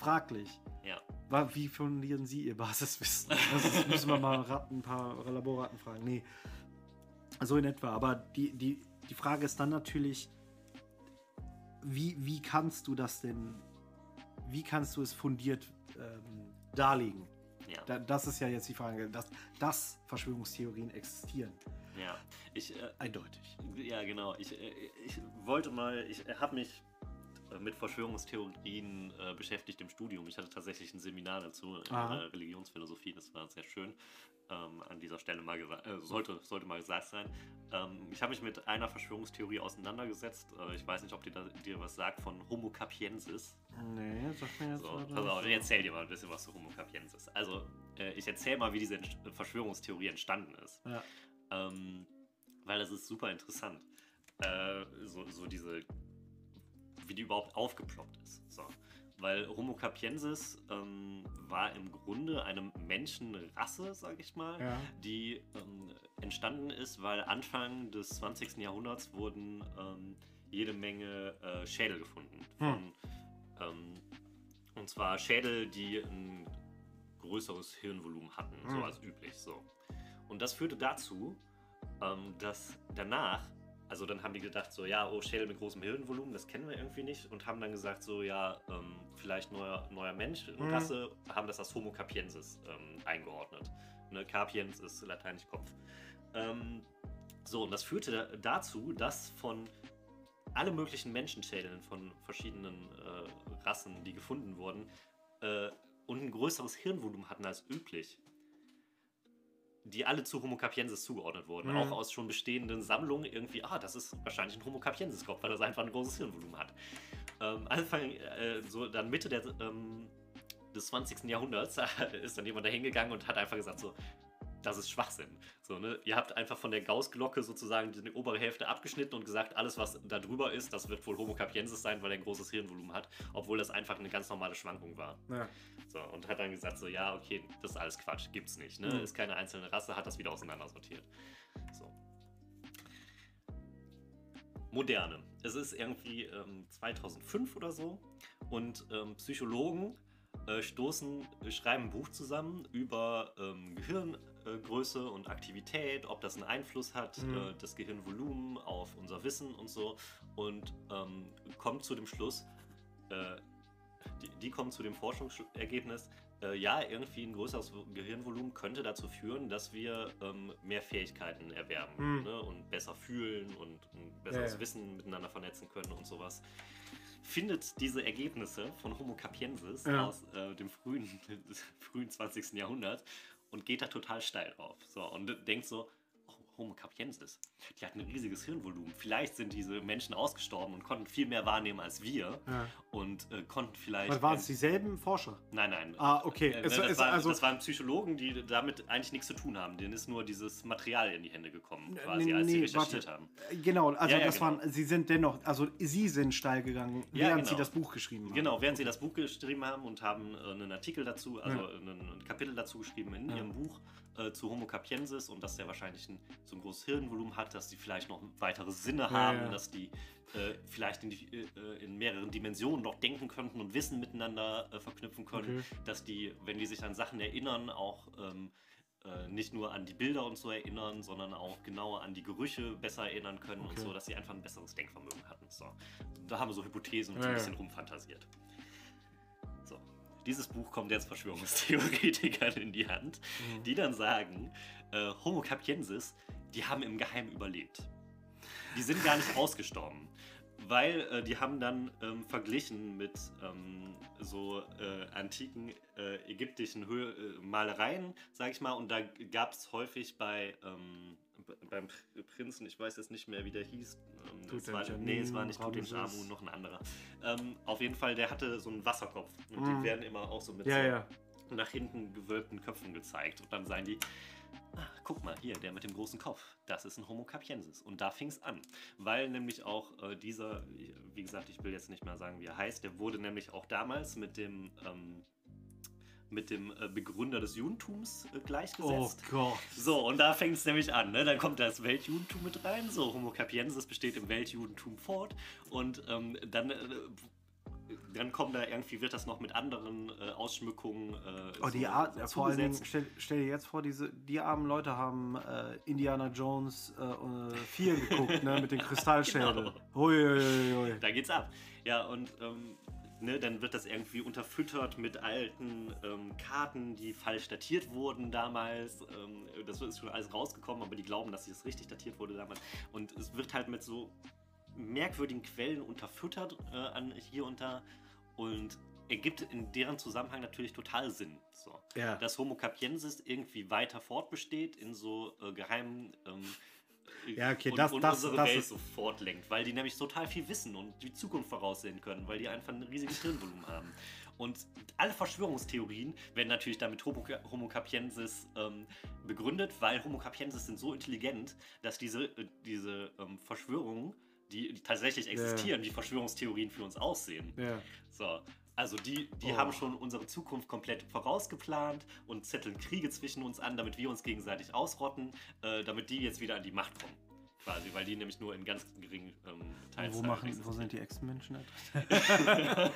Fraglich. Ja. Wie fundieren Sie Ihr Basiswissen? Das müssen wir mal Ratten, ein paar Laborratten fragen. Nee. So in etwa. Aber die, die, die Frage ist dann natürlich, wie, wie kannst du das denn, wie kannst du es fundiert ähm, darlegen? Ja. Da, das ist ja jetzt die Frage, dass, dass Verschwörungstheorien existieren. ja. Ich, äh, Eindeutig. ja, genau. Ich, äh, ich wollte mal, ich habe mich mit Verschwörungstheorien äh, beschäftigt im Studium. Ich hatte tatsächlich ein Seminar dazu in äh, Religionsphilosophie, das war sehr schön. Ähm, an dieser Stelle mal gesagt, äh, sollte, sollte mal gesagt sein. Ähm, ich habe mich mit einer Verschwörungstheorie auseinandergesetzt. Äh, ich weiß nicht, ob dir, da, dir was sagt von Homo capiensis. Nee, sag mir jetzt So, gerade pass auf, ich erzähl dir mal ein bisschen was zu Homo capiensis. Also, äh, ich erzähl mal, wie diese Verschwörungstheorie entstanden ist. Ja. Ähm, weil das ist super interessant. Äh, so, so diese, wie die überhaupt aufgeploppt ist. So. Weil Homo capiensis ähm, war im Grunde eine Menschenrasse, sag ich mal, Ja. die ähm, entstanden ist, weil Anfang des 20. Jahrhunderts wurden ähm, jede Menge äh, Schädel gefunden. Von, ähm, und zwar Schädel, die ein größeres Hirnvolumen hatten, so Hm. als üblich. So. Und das führte dazu, ähm, dass danach, also dann haben die gedacht, so, ja, oh, Schädel mit großem Hirnvolumen, das kennen wir irgendwie nicht. Und haben dann gesagt, so, ja, ähm, vielleicht neuer, neuer Mensch, Mhm. Rasse, haben das als Homo capiensis ähm, eingeordnet. Ne, capiens ist lateinisch Kopf. Ähm, so, und das führte da- dazu, dass von alle möglichen Menschenschädeln von verschiedenen äh, Rassen, die gefunden wurden, äh, und ein größeres Hirnvolumen hatten als üblich, die alle zu Homo capiensis zugeordnet wurden. Mhm. Auch aus schon bestehenden Sammlungen irgendwie, ah, das ist wahrscheinlich ein Homo capiensis-Kopf, weil das einfach ein großes Hirnvolumen hat. Ähm, Anfang, äh, so dann Mitte der, ähm, des 20. Jahrhunderts ist dann jemand da hingegangen und hat einfach gesagt so, das ist Schwachsinn. So, ne? Ihr habt einfach von der Gaußglocke sozusagen die obere Hälfte abgeschnitten und gesagt, alles, was da drüber ist, das wird wohl Homo capiensis sein, weil er ein großes Hirnvolumen hat, obwohl das einfach eine ganz normale Schwankung war. Ja. So, und hat dann gesagt, so, ja, okay, das ist alles Quatsch, gibt's nicht. Ne? Mhm. Ist keine einzelne Rasse, hat das wieder auseinandersortiert. So. Moderne. Es ist irgendwie ähm, 2005 oder so und ähm, Psychologen äh, stoßen, schreiben ein Buch zusammen über ähm, Gehirngröße und Aktivität, ob das einen Einfluss hat, Mhm. äh, das Gehirnvolumen auf unser Wissen und so und ähm, kommt zu dem Schluss, äh, die, die kommen zu dem Forschungsergebnis, äh, ja, irgendwie ein größeres Gehirnvolumen könnte dazu führen, dass wir ähm, mehr Fähigkeiten erwerben Hm. ne, und besser fühlen und ein besseres Ja, ja. Wissen miteinander vernetzen können und sowas. Findet diese Ergebnisse von Homo capiensis Ja. aus äh, dem frühen, frühen 20. Jahrhundert und geht da total steil drauf. So, und denkt so, Homo capiensis, die hatten ein riesiges Hirnvolumen. Vielleicht sind diese Menschen ausgestorben und konnten viel mehr wahrnehmen als wir ja. und äh, konnten vielleicht. Was waren es dieselben Forscher? Nein, nein. Ah, okay. Äh, Es- das, es- waren, also- das waren Psychologen, die damit eigentlich nichts zu tun haben. Denen ist nur dieses Material in die Hände gekommen, quasi, nee, als sie nee, recherchiert warte. haben. Genau, also Ja, ja, das genau. waren, sie sind dennoch, also sie sind steil gegangen, während sie genau. das Buch geschrieben haben. Genau, während sie das Buch geschrieben haben und haben äh, einen Artikel dazu, also ein, Kapitel dazu geschrieben in ihrem Buch äh, zu Homo capiensis und dass der wahrscheinlich ein, so ein großes Hirnvolumen hat, dass die vielleicht noch weitere Sinne haben, ja. dass die äh, vielleicht in, die, äh, in mehreren Dimensionen noch denken könnten und Wissen miteinander äh, verknüpfen können, Okay. dass die, wenn die sich an Sachen erinnern, auch ähm, äh, nicht nur an die Bilder und so erinnern, sondern auch genauer an die Gerüche besser erinnern können und Okay. so, dass sie einfach ein besseres Denkvermögen hatten. So. Da haben wir so Hypothesen und so Ja, ein ja. bisschen rumfantasiert. So. Dieses Buch kommt jetzt Verschwörungstheoretikern in die Hand, Mhm. die dann sagen, äh, Homo capiensis, die haben im Geheimen überlebt. Die sind gar nicht ausgestorben. Weil äh, die haben dann ähm, verglichen mit ähm, so äh, antiken äh, ägyptischen Hö äh, Malereien, sag ich mal, und da gab es häufig bei ähm, beim Pr- Prinzen, ich weiß jetzt nicht mehr, wie der hieß. Ähm, es war, nee, es war nicht. Tutanchamun, noch ein anderer. Ähm, auf jeden Fall, der hatte so einen Wasserkopf. Und Mhm. die werden immer auch so mit Ja, so ja. nach hinten gewölbten Köpfen gezeigt. Und dann sagen die, ah, guck mal, hier, der mit dem großen Kopf, das ist ein Homo capiensis. Und da fing es an. Weil nämlich auch äh, dieser, wie gesagt, ich will jetzt nicht mehr sagen, wie er heißt, der wurde nämlich auch damals mit dem, ähm, mit dem äh, Begründer des Judentums äh, Oh gleichgesetzt. Gott. So, und da fängt es nämlich an, ne? Dann kommt das Weltjudentum mit rein. So, Homo capiensis besteht im Weltjudentum fort. Und ähm, dann, äh, dann kommen da irgendwie, wird das noch mit anderen äh, Ausschmückungen. Äh, Oh, die so- Art, so vor allen Dingen, zugesetzt. stell, stell dir jetzt vor, diese, die armen Leute haben äh, Indiana Jones äh, äh, 4 geguckt, ne, mit den Kristallschädeln. Genau. Da geht's ab. Ja, und ähm, ne, dann wird das irgendwie unterfüttert mit alten ähm, Karten, die falsch datiert wurden damals. Ähm, das ist schon alles rausgekommen, aber die glauben, dass es richtig datiert wurde damals. Und es wird halt mit so merkwürdigen Quellen unterfüttert äh, an hier und da und ergibt in deren Zusammenhang natürlich total Sinn. So. Ja. Dass Homo capiensis irgendwie weiter fortbesteht in so äh, geheimen ähm, Ja, okay, und, das- und das- unsere das Welt ist- so fortlenkt, weil die nämlich total viel wissen und die Zukunft voraussehen können, weil die einfach ein riesiges Hirnvolumen haben. Und alle Verschwörungstheorien werden natürlich damit Homo, Homo capiensis ähm, begründet, weil Homo capiensis sind so intelligent, dass diese, äh, diese ähm, Verschwörungen, die, die tatsächlich existieren, wie Verschwörungstheorien für uns aussehen. Ja. So, also die, die Oh. haben schon unsere Zukunft komplett vorausgeplant und zetteln Kriege zwischen uns an, damit wir uns gegenseitig ausrotten, äh, damit die jetzt wieder an die Macht kommen. Quasi, weil die nämlich nur in ganz geringen ähm, Teilen. Wo, machen, wo sind die Echsenmenschen? da?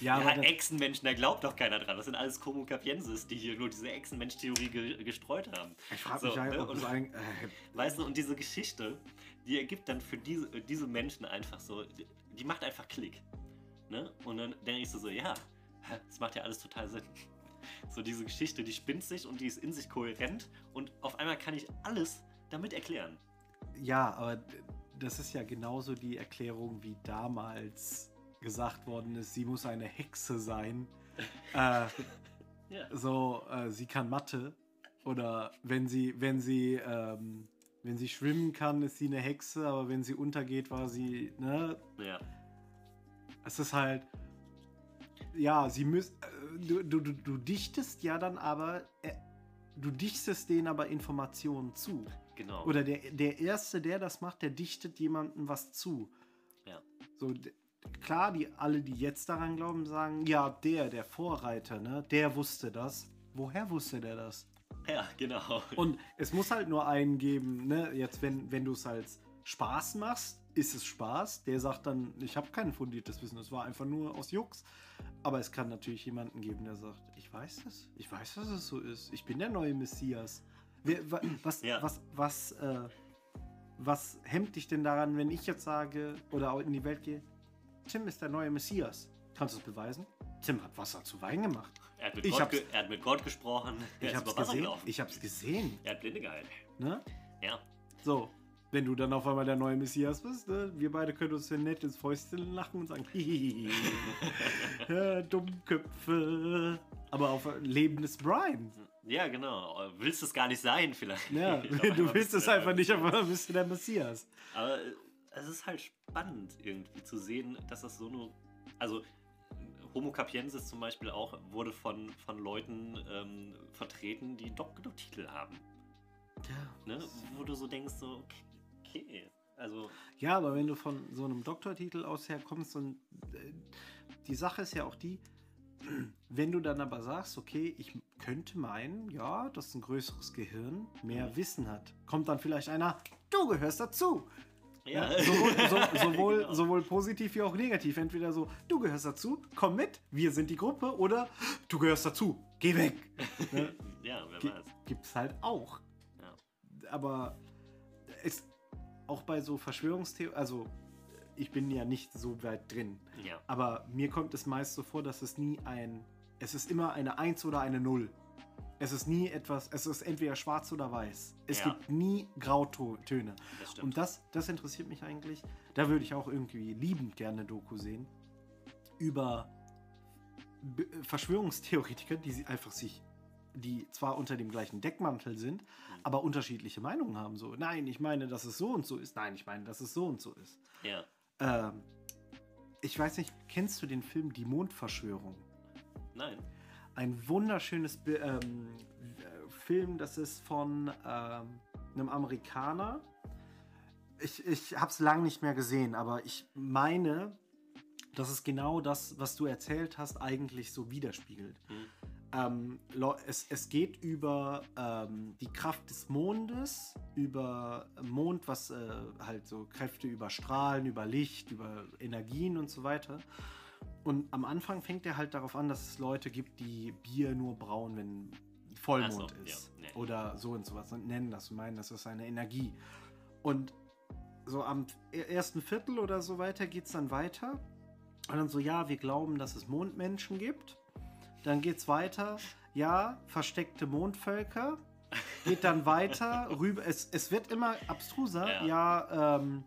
ja, ja, Echsenmenschen, da glaubt doch keiner dran. Das sind alles Homo capiensis, die hier nur diese Echsenmensch-Theorie ge gestreut haben. ich frage So, mich halt, ne, ob und- eigentlich. Äh, Weißt du, und diese Geschichte, die ergibt dann für diese, diese Menschen einfach so, die, die macht einfach Klick. Ne? Und dann denke ich so, so, ja, das macht ja alles total Sinn. So diese Geschichte, die spinnt sich und die ist in sich kohärent und auf einmal kann ich alles damit erklären. Ja, aber das ist ja genauso die Erklärung, wie damals gesagt worden ist, sie muss eine Hexe sein. äh, Ja. so, äh, sie kann Mathe. Oder wenn sie, wenn sie, ähm, wenn sie schwimmen kann, ist sie eine Hexe, aber wenn sie untergeht, war sie, ne? Ja. Es ist halt, ja, sie müssen, äh, du, du, du, du dichtest ja dann aber, äh, du dichtest denen aber Informationen zu. Genau. Oder der, der Erste, der das macht, der dichtet jemandem was zu. Ja. So, klar, die alle, die jetzt daran glauben, sagen, ja, der, der Vorreiter, ne, der wusste das. Woher wusste der das? ja, genau. Und es muss halt nur einen geben, ne, jetzt, wenn, wenn du es als Spaß machst, ist es Spaß. Der sagt dann, ich habe kein fundiertes Wissen, es war einfach nur aus Jux. Aber es kann natürlich jemanden geben, der sagt, ich weiß es, ich weiß, dass es so ist. Ich bin der neue Messias. Was, Ja. was, was, äh, was hemmt dich denn daran, wenn ich jetzt sage oder auch in die Welt gehe, Tim ist der neue Messias? Kannst du es beweisen? Tim hat Wasser zu Wein gemacht. er, hat mit ich Gott ge er hat mit Gott gesprochen. Ich hab's gesehen. Ich hab's gesehen. Er hat Blinde geheilt. Ne? Ja. So, wenn du dann auf einmal der neue Messias bist, ne? wir beide können uns ja nett ins Fäustchen lachen und sagen, ja, Dummköpfe. Aber auf ein lebendes Brian. Ja, genau. Willst es gar nicht sein, vielleicht. Ja, du willst es einfach nicht, aber bist du der Messias. Aber äh, es ist halt spannend irgendwie zu sehen, dass das so nur. Also Homo capiensis zum Beispiel auch wurde von, von Leuten ähm, vertreten, die Doktortitel haben. Ne? Wo du so denkst, so, okay, okay. Also, Ja, aber wenn du von so einem Doktortitel aus herkommst und äh, die Sache ist ja auch die, wenn du dann aber sagst, okay, ich könnte meinen, ja, dass ein größeres Gehirn mehr. Wissen hat, kommt dann vielleicht einer, du gehörst dazu. ja. Ja, sowohl, so, sowohl, Genau. sowohl positiv wie auch negativ. Entweder so, du gehörst dazu, komm mit, wir sind die Gruppe, oder du gehörst dazu, geh weg. Ne? ja, wer Gi- weiß. Gibt's halt auch. Ja. Aber es, auch bei so Verschwörungstheorien, also ich bin ja nicht so weit drin, Ja. aber mir kommt es meist so vor, dass es nie ein, es ist immer eine 1 oder eine 0. Es ist nie etwas, es ist entweder schwarz oder weiß. Es Ja. gibt nie Grautöne. Das stimmt. Und das, das interessiert mich eigentlich. Da würde ich auch irgendwie liebend gerne Doku sehen. Über B Verschwörungstheoretiker, die sie einfach sich, die zwar unter dem gleichen Deckmantel sind, aber unterschiedliche Meinungen haben. So, nein, ich meine, dass es so und so ist. Nein, ich meine, dass es so und so ist. ja. Ähm, ich weiß nicht, kennst du den Film Die Mondverschwörung? Nein. Ein wunderschönes ähm, äh, Film, das ist von ähm, einem Amerikaner. Ich, ich habe es lange nicht mehr gesehen, aber ich meine, dass es genau das, was du erzählt hast, eigentlich so widerspiegelt. Hm. Ähm, es, es geht über ähm, die Kraft des Mondes, über Mond, was äh, halt so Kräfte über Strahlen, über Licht, über Energien und so weiter. Und am Anfang fängt er halt darauf an, dass es Leute gibt, die Bier nur brauen, wenn Vollmond so, ist. ja, ja. Oder so und sowas und nennen das und meinen, das ist eine Energie. Und so am ersten Viertel oder so weiter geht es dann weiter. Und dann so, ja, wir glauben, dass es Mondmenschen gibt. Dann geht es weiter, ja, versteckte Mondvölker. Geht dann weiter, rüber. Es, es wird immer abstruser, ja, Ja. ähm,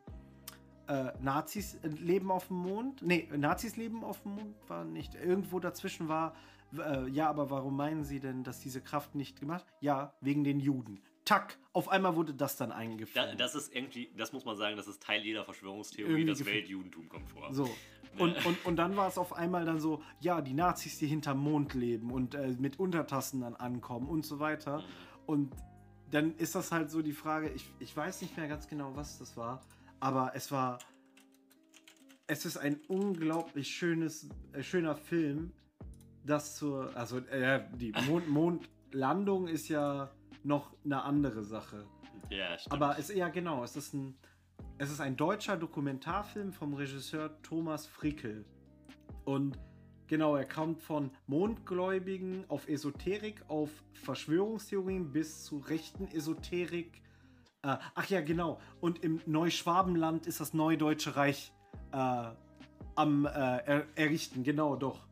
äh, Nazis äh, leben auf dem Mond. Nee, Nazis leben auf dem Mond war nicht. Irgendwo dazwischen war, äh, ja, aber warum meinen Sie denn, dass diese Kraft nicht gemacht? Ja, wegen den Juden. Tack, auf einmal wurde das dann eingeführt. Da, das ist irgendwie, das muss man sagen, das ist Teil jeder Verschwörungstheorie, Irgendwie das Weltjudentum kommt vor. So. Und, und, und dann war es auf einmal dann so, ja, die Nazis, die hinterm Mond leben und äh, mit Untertassen dann ankommen und so weiter. Und dann ist das halt so die Frage, ich, ich weiß nicht mehr ganz genau, was das war, aber es war, es ist ein unglaublich schönes, äh, schöner Film, das zur, also äh, die Mond, Mondlandung ist ja noch eine andere Sache. Ja, stimmt. Aber es ja genau, es ist ein es ist ein deutscher Dokumentarfilm vom Regisseur Thomas Frickel. Und genau, er kommt von Mondgläubigen auf Esoterik, auf Verschwörungstheorien bis zu rechten Esoterik. Äh, ach ja, genau. Und im Neuschwabenland ist das Neudeutsche Reich äh, am äh, er errichten. Genau, doch.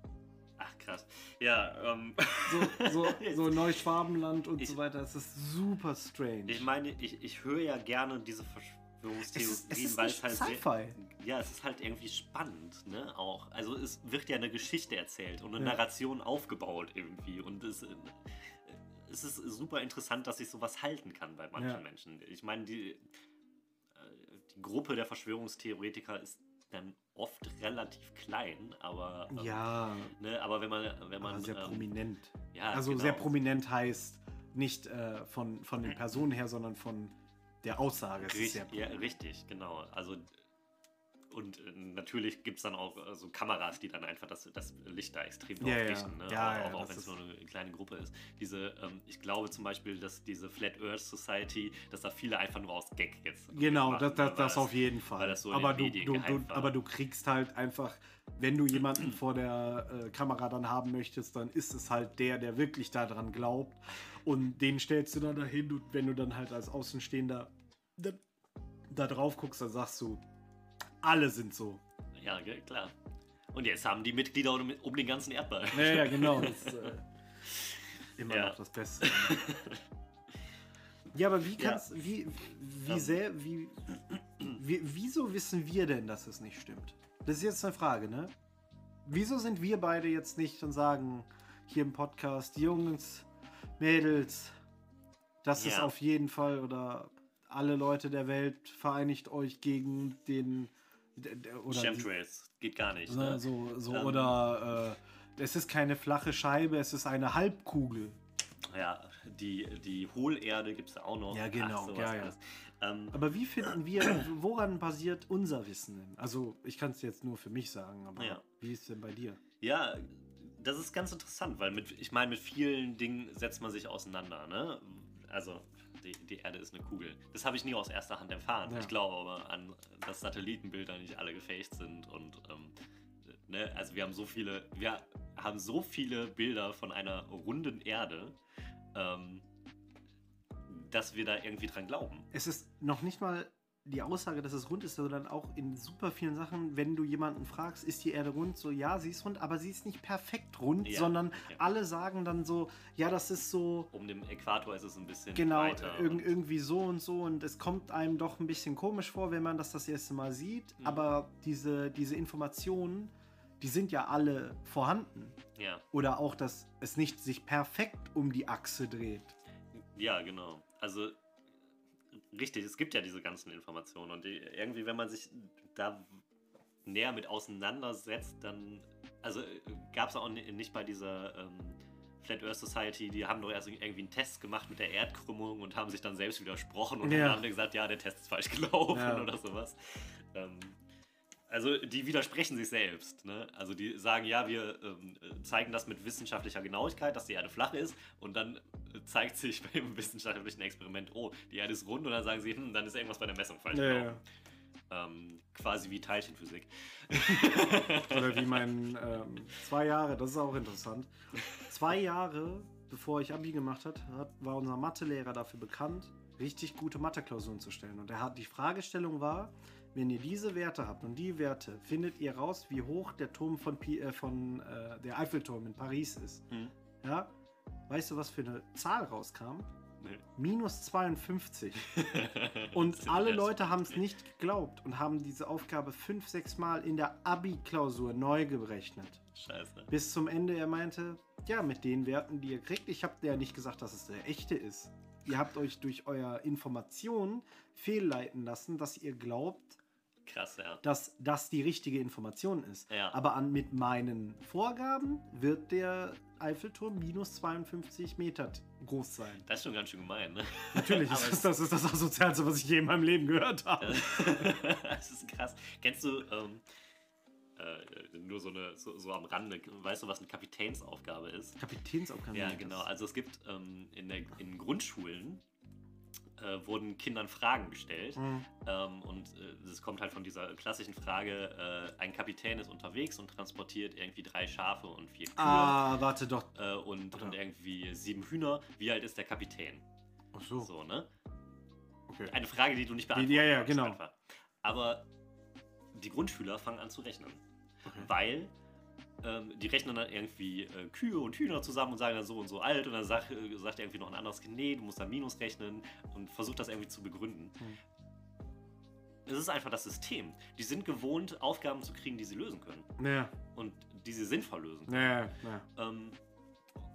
Ach krass. Ja, ähm, So, so, so Neuschwabenland und Ich- so weiter. Es ist super strange. ich meine, ich, ich höre ja gerne diese es Verschwörungstheorien, ist, es ist weil es halt sehr, ja, es ist halt irgendwie spannend, ne? Auch. Also es wird ja eine Geschichte erzählt und eine Ja. Narration aufgebaut irgendwie. Und es, äh, es ist super interessant, dass sich sowas halten kann bei manchen Ja. Menschen. Ich meine, die, äh, die Gruppe der Verschwörungstheoretiker ist dann oft relativ klein, aber ähm, Ja, ne, aber wenn man wenn man aber sehr ähm, prominent. ja, also genau. sehr prominent heißt nicht äh, von, von den Personen her, sondern von der Aussage. Es ist Richt, sehr ja, richtig, genau. Also und äh, natürlich gibt es dann auch äh, so Kameras, die dann einfach das, das Licht da extrem Ja, ja. aufrichten. Ne? Ja, auch ja, auch, das wenn es nur eine kleine Gruppe ist. Diese, ähm, ich glaube zum Beispiel, dass diese Flat Earth Society, dass da viele einfach nur aus Gag jetzt. Genau, machen, das, das, ne? das Weil auf jeden Fall. das so aber, du, du, du, aber du kriegst halt einfach, wenn du jemanden vor der äh, Kamera dann haben möchtest, dann ist es halt der, der wirklich daran glaubt. Und den stellst du dann dahin und wenn du dann halt als Außenstehender da, da drauf guckst, dann sagst du, alle sind so. Ja, klar. Und jetzt haben die Mitglieder um, um den ganzen Erdball. Ja, ja, genau. Das ist äh, immer Ja. noch das Beste. ja, aber wie Ja. kannst wie wie Ähm. sehr wie, wie wieso wissen wir denn, dass es nicht stimmt? Das ist jetzt eine Frage, ne? Wieso sind wir beide jetzt nicht und sagen hier im Podcast, Jungs, Mädels, das ist Ja. auf jeden Fall oder alle Leute der Welt vereinigt euch gegen den oder Chemtrails, geht gar nicht. Ne, Ne? so, so Ähm. oder äh, es ist keine flache Scheibe, es ist eine Halbkugel. Ja, die, die Hohlerde gibt es auch noch. Ja, genau, sowas ja, ja. Ähm, Aber wie finden wir, woran basiert unser Wissen denn? Also ich kann es jetzt nur für mich sagen, aber Ja. wie ist denn bei dir? Ja, das ist ganz interessant, weil mit, ich meine, mit vielen Dingen setzt man sich auseinander, ne? Also, die, die Erde ist eine Kugel. Das habe ich nie aus erster Hand erfahren. Ja. Ich glaube aber an, dass Satellitenbilder nicht alle gefaked sind und, ähm, ne? Also, wir haben so viele, wir haben so viele Bilder von einer runden Erde, ähm, dass wir da irgendwie dran glauben. Es ist noch nicht mal die Aussage, dass es rund ist, sondern auch in super vielen Sachen, wenn du jemanden fragst, ist die Erde rund? So, ja, sie ist rund, aber sie ist nicht perfekt rund, Ja, sondern okay. alle sagen dann so, ja, das ist so, Um den Äquator ist es ein bisschen Genau, irg irgendwie so und so und es kommt einem doch ein bisschen komisch vor, wenn man das das erste Mal sieht, Mhm. aber diese, diese Informationen, die sind ja alle vorhanden. ja. Oder auch, dass es nicht sich perfekt um die Achse dreht. Ja, genau. Also richtig, es gibt ja diese ganzen Informationen und die, irgendwie, wenn man sich da näher mit auseinandersetzt, dann, also gab es auch ni- nicht bei dieser ähm, Flat Earth Society, die haben doch erst irgendwie einen Test gemacht mit der Erdkrümmung und haben sich dann selbst widersprochen und Ja. dann haben die gesagt, ja, der Test ist falsch gelaufen Ja. oder sowas. Ähm, also die widersprechen sich selbst. Ne? Also die sagen, ja, wir ähm, zeigen das mit wissenschaftlicher Genauigkeit, dass die Erde flach ist und dann äh, zeigt sich beim wissenschaftlichen Experiment, oh, die Erde ist rund und dann sagen sie, hm, dann ist irgendwas bei der Messung falsch gelaufen. Ähm, quasi wie Teilchenphysik. Oder wie mein ähm, zwei Jahre, das ist auch interessant. Zwei Jahre, bevor ich Abi gemacht hat, hat war unser Mathelehrer dafür bekannt, richtig gute Matheklausuren zu stellen. Und er hat die Fragestellung war, wenn ihr diese Werte habt und die Werte, findet ihr raus, wie hoch der Turm von, Pi, äh, von äh, der Eiffelturm in Paris ist. Hm. Ja? Weißt du, was für eine Zahl rauskam? Nee. Minus 52. Und alle Leute haben es nicht geglaubt und haben diese Aufgabe fünf, sechs Mal in der Abi-Klausur neu gerechnet. Scheiße. Bis zum Ende er meinte, ja, mit den Werten, die ihr kriegt, ich habe ja nicht gesagt, dass es der echte ist. Ihr habt euch durch euer Informationen fehlleiten lassen, dass ihr glaubt, Krass, ja. dass das die richtige Information ist. Ja. Aber an, mit meinen Vorgaben wird der Eiffelturm minus 52 Meter groß sein. Das ist schon ganz schön gemein, ne? Natürlich, Aber ist das, das ist das Asozialste, was ich je in meinem Leben gehört habe. das ist krass. Kennst du, ähm, äh, nur so, eine, so, so am Rande, weißt du, was eine Kapitänsaufgabe ist? Kapitänsaufgabe. Ja, genau. das- Also es gibt ähm, in, der, in Grundschulen äh, wurden Kindern Fragen gestellt. Mhm. Ähm, und es kommt halt von dieser klassischen Frage, äh, ein Kapitän ist unterwegs und transportiert irgendwie drei Schafe und vier Kühe Ah, warte doch. äh, und, Oder- und irgendwie sieben Hühner. Wie alt ist der Kapitän? Ach so. So, ne? Okay. Eine Frage, die du nicht beantworten Ja, ja, genau. einfach. Aber die Grundschüler fangen an zu rechnen. Okay. Weil die rechnen dann irgendwie äh, Kühe und Hühner zusammen und sagen dann so und so alt und dann sagt, äh, sagt irgendwie noch ein anderes Kind, nee, du musst da Minus rechnen und versucht das irgendwie zu begründen. Hm. Es ist einfach das System. Die sind gewohnt, Aufgaben zu kriegen, die sie lösen können Ja, und die sie sinnvoll lösen können. ja, ja. Ähm,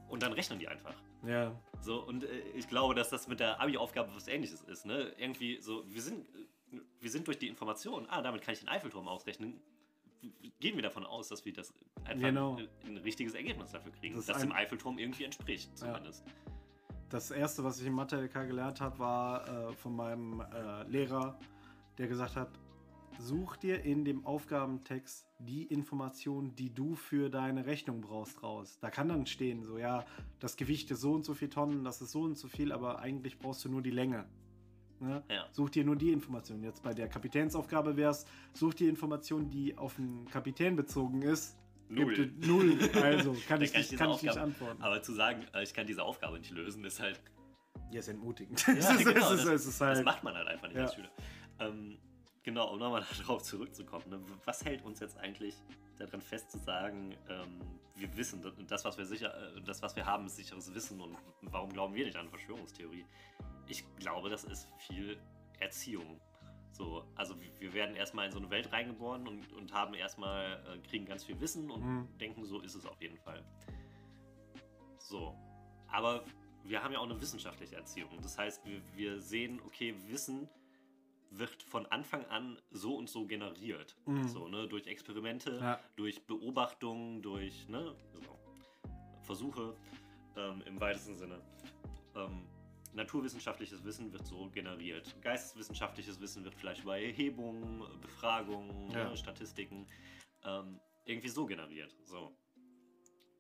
und dann rechnen die einfach. Ja, So, und äh, ich glaube, dass das mit der Abi-Aufgabe was ähnliches ist. Ne? Irgendwie so, wir sind, äh, wir sind durch die Information, ah, damit kann ich den Eiffelturm ausrechnen. Gehen wir davon aus, dass wir das einfach Genau. ein, ein richtiges Ergebnis dafür kriegen, Das das, dem Eiffelturm irgendwie entspricht, zumindest. das erste, was ich in Mathe-LK gelernt habe, war äh, von meinem äh, Lehrer, der gesagt hat, such dir in dem Aufgabentext die Informationen, die du für deine Rechnung brauchst, raus. Da kann dann stehen, so ja, das Gewicht ist so und so viel Tonnen, das ist so und so viel, aber eigentlich brauchst du nur die Länge. Ne? Ja. Such dir nur die Informationen. Jetzt bei der Kapitänsaufgabe wäre es, such die Information, die auf den Kapitän bezogen ist. Null. Null. Also kann ich, kann nicht, kann ich nicht Aufgabe- antworten. Aber zu sagen, äh, ich kann diese Aufgabe nicht lösen, ist halt Ja, ist entmutigend. Ja, es, ist, genau, ist, das- ist Das halt. macht man halt einfach nicht Ja. als Schüler. Ähm, genau, um nochmal darauf zurückzukommen. Ne? Was hält uns jetzt eigentlich daran fest zu sagen, ähm, wir wissen, das- das was wir sicher, äh, das, was wir haben, ist sicheres Wissen und warum glauben wir nicht an Verschwörungstheorie? Ich glaube, das ist viel Erziehung. So, also wir- werden erstmal in so eine Welt reingeboren und, und haben erstmal, äh, kriegen ganz viel Wissen und Mhm. denken, so ist es auf jeden Fall. So, aber wir haben ja auch eine wissenschaftliche Erziehung. Das heißt, wir, wir sehen, okay, Wissen wird von Anfang an so und so generiert. Mhm. So, ne, durch Experimente, Ja. durch Beobachtungen, durch ne, so, Versuche ähm, im weitesten Sinne. Ähm, naturwissenschaftliches Wissen wird so generiert. Geisteswissenschaftliches Wissen wird vielleicht über Erhebungen, Befragungen, Ja. ne, Statistiken ähm, irgendwie so generiert. So.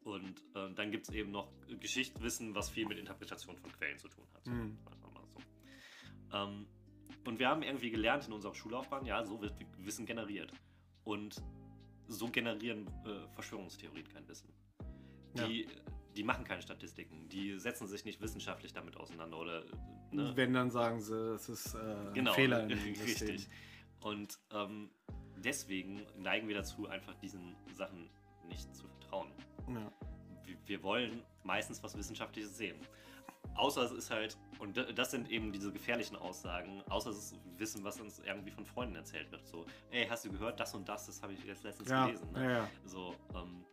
Und ähm, dann gibt es eben noch Geschichtswissen, was viel mit Interpretation von Quellen zu tun hat. Mhm. So. Ähm, und wir haben irgendwie gelernt in unserer Schullaufbahn, ja, so wird Wissen generiert. Und so generieren äh, Verschwörungstheorien kein Wissen. Die, die machen keine Statistiken, die setzen sich nicht wissenschaftlich damit auseinander oder ne? Wenn, dann sagen sie, es ist äh, genau, ein Fehler in System. richtig. Und ähm, deswegen neigen wir dazu, einfach diesen Sachen nicht zu vertrauen. Ja. wir, wir wollen meistens was Wissenschaftliches sehen. Außer es ist halt, und das sind eben diese gefährlichen Aussagen, außer es ist Wissen, was uns irgendwie von Freunden erzählt wird. So, ey, hast du gehört, das und das, das habe ich jetzt letztens Ja, gelesen. ja, Ne? ja. So, ähm,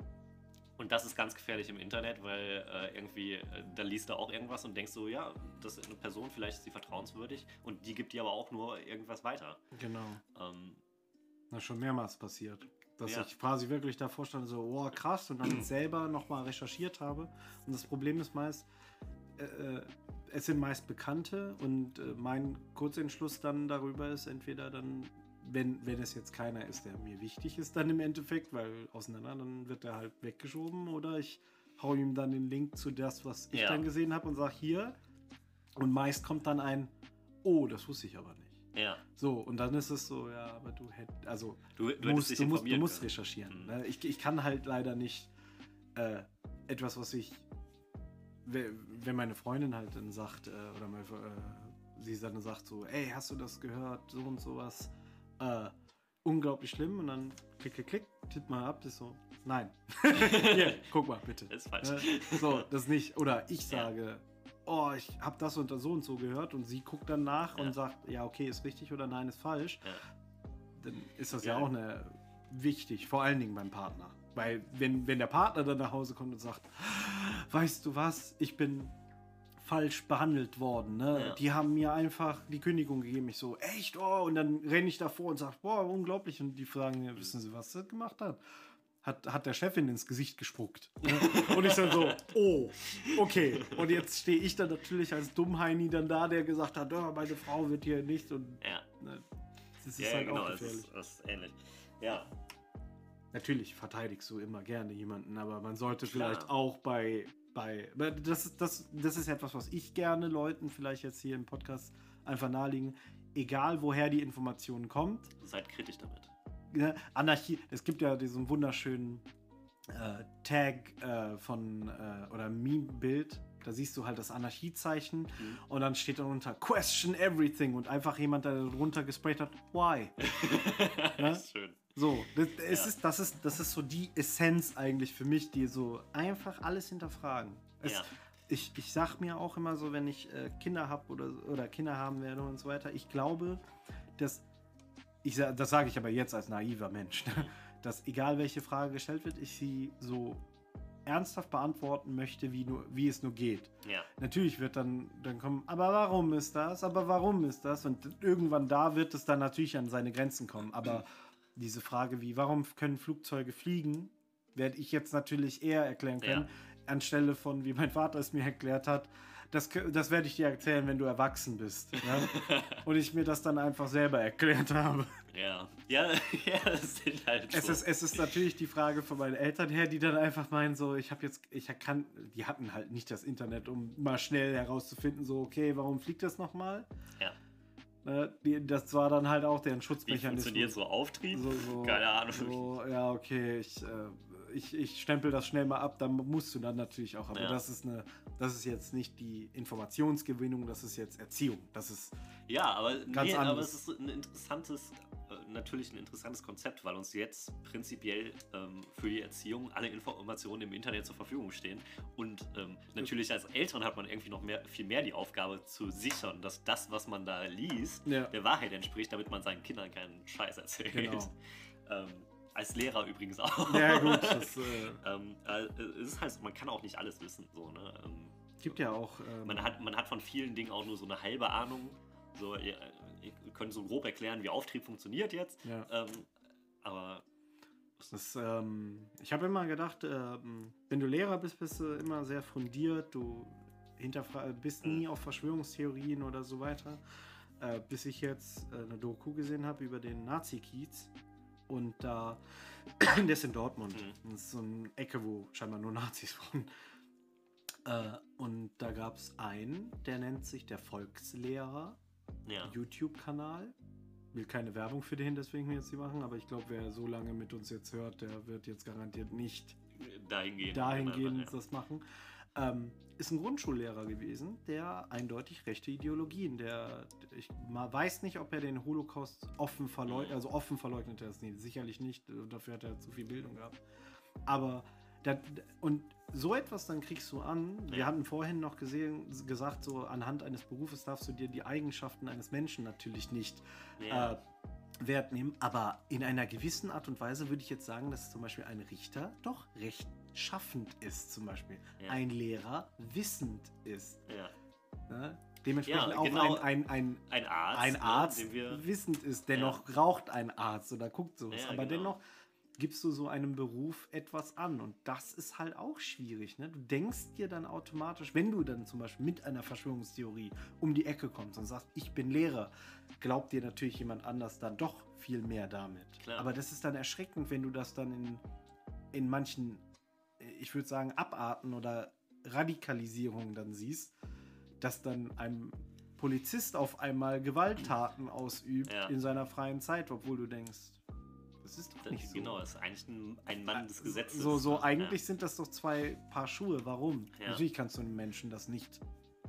und das ist ganz gefährlich im Internet, weil äh, irgendwie, äh, da liest du auch irgendwas und denkst so, ja, das ist eine Person, vielleicht ist sie vertrauenswürdig und die gibt dir aber auch nur irgendwas weiter. Genau. Ähm, Das ist schon mehrmals passiert. Dass Ja. ich quasi wirklich davor stand, so, oh krass, und dann selber nochmal recherchiert habe. Und das Problem ist meist, äh, äh, es sind meist Bekannte und äh, mein Kurzentschluss dann darüber ist entweder dann, wenn, wenn es jetzt keiner ist, der mir wichtig ist, dann im Endeffekt, weil auseinander, dann wird er halt weggeschoben oder ich hau ihm dann den Link zu das, was ich Ja. dann gesehen habe und sage hier. Und meist kommt dann ein, oh, das wusste ich aber nicht. ja, So, und dann ist es so, ja, aber du hättest, also du, du musst, du musst, du musst recherchieren. Mhm. Ne? Ich, ich kann halt leider nicht äh, etwas, was ich, we- wenn meine Freundin halt dann sagt, äh, oder meine, äh, sie dann sagt so, ey, hast du das gehört, so und sowas, äh, unglaublich schlimm und dann klick, klick, klick, tipp mal ab, das ist so, nein. Hier, guck mal, bitte. Das ist falsch. Äh, so, das nicht. Oder ich Ja. sage, oh, ich habe das und so und so gehört und sie guckt dann nach ja. und sagt, ja, okay, ist richtig oder nein, ist falsch, ja. dann ist das ja, ja auch eine, wichtig, vor allen Dingen beim Partner. Weil wenn, wenn der Partner dann nach Hause kommt und sagt, weißt du was, ich bin falsch behandelt worden. Ne? Ja. Die haben mir einfach die Kündigung gegeben. Ich so, echt? Oh, und dann renne ich davor und sage, boah, unglaublich. Und die fragen, ja, wissen Sie, was er gemacht hat? Hat, hat der Chefin ins Gesicht gespuckt. Ne? und ich dann so, oh, okay. Und jetzt stehe ich dann natürlich als Dummheini dann da, der gesagt hat, oh, meine Frau wird hier nicht. Und ja. Ne, das ist ja, halt genau, auch gefährlich. Das ist, das ist ähnlich. Ja. Natürlich verteidigst du immer gerne jemanden, aber man sollte Klar. vielleicht auch bei bei. Das, das, das ist etwas, was ich gerne Leuten vielleicht jetzt hier im Podcast einfach nahelegen. Egal woher die Information kommt. Seid kritisch damit. Ne, Anarchie. Es gibt ja diesen wunderschönen äh, Tag äh, von äh, oder Meme-Bild. Da siehst du halt das Anarchiezeichen mhm. und dann steht darunter Question Everything und einfach jemand, der darunter gesprayt hat, Why? ne? Schön. So, das, ja. ist, das, ist, das ist so die Essenz eigentlich für mich, die so einfach alles hinterfragen. Es, ja. ich, ich sag mir auch immer so, wenn ich äh, Kinder habe oder, oder Kinder haben werde und so weiter, ich glaube, dass, ich, das sage ich aber jetzt als naiver Mensch, ne, dass egal welche Frage gestellt wird, ich sie so ernsthaft beantworten möchte, wie, nur, wie es nur geht. Ja. Natürlich wird dann, dann kommen, aber warum ist das? Aber warum ist das? Und irgendwann da wird es dann natürlich an seine Grenzen kommen. Aber diese Frage wie, warum können Flugzeuge fliegen, werde ich jetzt natürlich eher erklären können, ja. anstelle von, wie mein Vater es mir erklärt hat, das, das werde ich dir erzählen, wenn du erwachsen bist. Ne? Und ich mir das dann einfach selber erklärt habe. Ja, ja, ja, das sind halt. Es, ist, es ist natürlich die Frage von meinen Eltern her, die dann einfach meinen, so, ich habe jetzt, ich kann, die hatten halt nicht das Internet, um mal schnell herauszufinden, so, okay, warum fliegt das nochmal? Ja. Ne, das war dann halt auch deren Schutzmechanismus. Wie funktioniert so Auftrieb? So, so, Keine Ahnung. So, ja, okay, ich, äh, ich, ich stempel das schnell mal ab, dann musst du dann natürlich auch. Aber ja. das ist eine, das ist jetzt nicht die Informationsgewinnung, das ist jetzt Erziehung. Das ist ja, aber, ganz nee, aber es ist ein interessantes natürlich ein interessantes Konzept, weil uns jetzt prinzipiell ähm, für die Erziehung alle Informationen im Internet zur Verfügung stehen. Und ähm, natürlich als Eltern hat man irgendwie noch mehr, viel mehr die Aufgabe zu sichern, dass das, was man da liest, ja. der Wahrheit entspricht, damit man seinen Kindern keinen Scheiß erzählt. Genau. Ähm, als Lehrer übrigens auch. Ja, gut. Das, äh ähm, äh, es ist halt, man kann auch nicht alles wissen. So, ne? Ähm, Gibt ja auch. Ähm man, hat, man hat von vielen Dingen auch nur so eine halbe Ahnung. So, ihr, ihr könnt so grob erklären, wie Auftrieb funktioniert jetzt. Ja. Ähm, aber. Das, ähm, ich habe immer gedacht, ähm, wenn du Lehrer bist, bist du immer sehr fundiert, du bist nie mhm. auf Verschwörungstheorien oder so weiter. Äh, bis ich jetzt äh, eine Doku gesehen habe über den Nazi-Kiez. Und da, der ist in Dortmund. Mhm. Das ist so eine Ecke, wo scheinbar nur Nazis wohnen. Äh, und da gab es einen, der nennt sich der Volkslehrer ja. YouTube-Kanal. Will keine Werbung für den deswegen jetzt hier machen, aber ich glaube, wer so lange mit uns jetzt hört, der wird jetzt garantiert nicht dahingehend, dahingehend das machen. Ähm, ist ein Grundschullehrer gewesen, der eindeutig rechte Ideologien, der ich mal weiß nicht, ob er den Holocaust offen verleugnet, also offen verleugnet er es nicht, sicherlich nicht, dafür hat er zu viel Bildung gehabt. Aber das, und so etwas dann kriegst du an. Ja. Wir hatten vorhin noch gesehen, gesagt, so anhand eines Berufes darfst du dir die Eigenschaften eines Menschen natürlich nicht ja. äh, Wert nehmen. Aber in einer gewissen Art und Weise würde ich jetzt sagen, dass zum Beispiel ein Richter doch recht schaffend ist, zum Beispiel. Ja. Ein Lehrer wissend ist. Ne? Dementsprechend auch genau. ein, ein, ein, ein Arzt, ein ne, Arzt ne, wissend ist. Dennoch raucht ein Arzt oder guckt sowas. Aber genau. dennoch gibst du so einem Beruf etwas an. Und das ist halt auch schwierig. Ne? Du denkst dir dann automatisch, wenn du dann zum Beispiel mit einer Verschwörungstheorie um die Ecke kommst und sagst, ich bin Lehrer, glaubt dir natürlich jemand anders dann doch viel mehr damit. Klar. Aber das ist dann erschreckend, wenn du das dann in, in manchen, ich würde sagen, Abarten oder Radikalisierungen dann siehst, dass dann einem Polizist auf einmal Gewalttaten ausübt ja. in seiner freien Zeit, obwohl du denkst, das ist doch nicht so. Genau, das ist eigentlich ein, ein Mann des Gesetzes. So, so eigentlich ja. sind das doch zwei Paar Schuhe. Warum? Ja. Natürlich kannst du einem Menschen das nicht.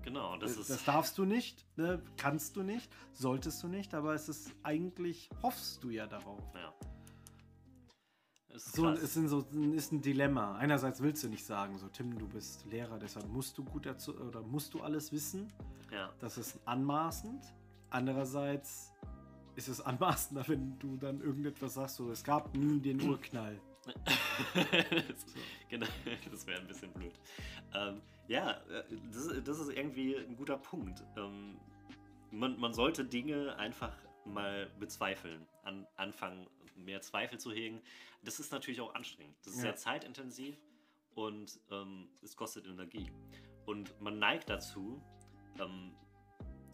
Genau, das, das ist. Das darfst du nicht, ne? kannst du nicht, solltest du nicht, aber es ist eigentlich, hoffst du ja darauf. Ja. Ist So, es sind so, ist ein Dilemma. Einerseits willst du nicht sagen, so Tim, du bist Lehrer, deshalb musst du gut dazu oder musst du alles wissen. ja. Das ist anmaßend. Andererseits ist es anmaßender, wenn du dann irgendetwas sagst, so es gab nie den Urknall. das, genau, das wäre ein bisschen blöd. Ähm, ja, äh, das, das ist irgendwie ein guter Punkt. Ähm, man, man sollte Dinge einfach mal bezweifeln, an, anfangen, mehr Zweifel zu hegen. Das ist natürlich auch anstrengend. Das ist Ja. sehr zeitintensiv und ähm, es kostet Energie. Und man neigt dazu, ähm,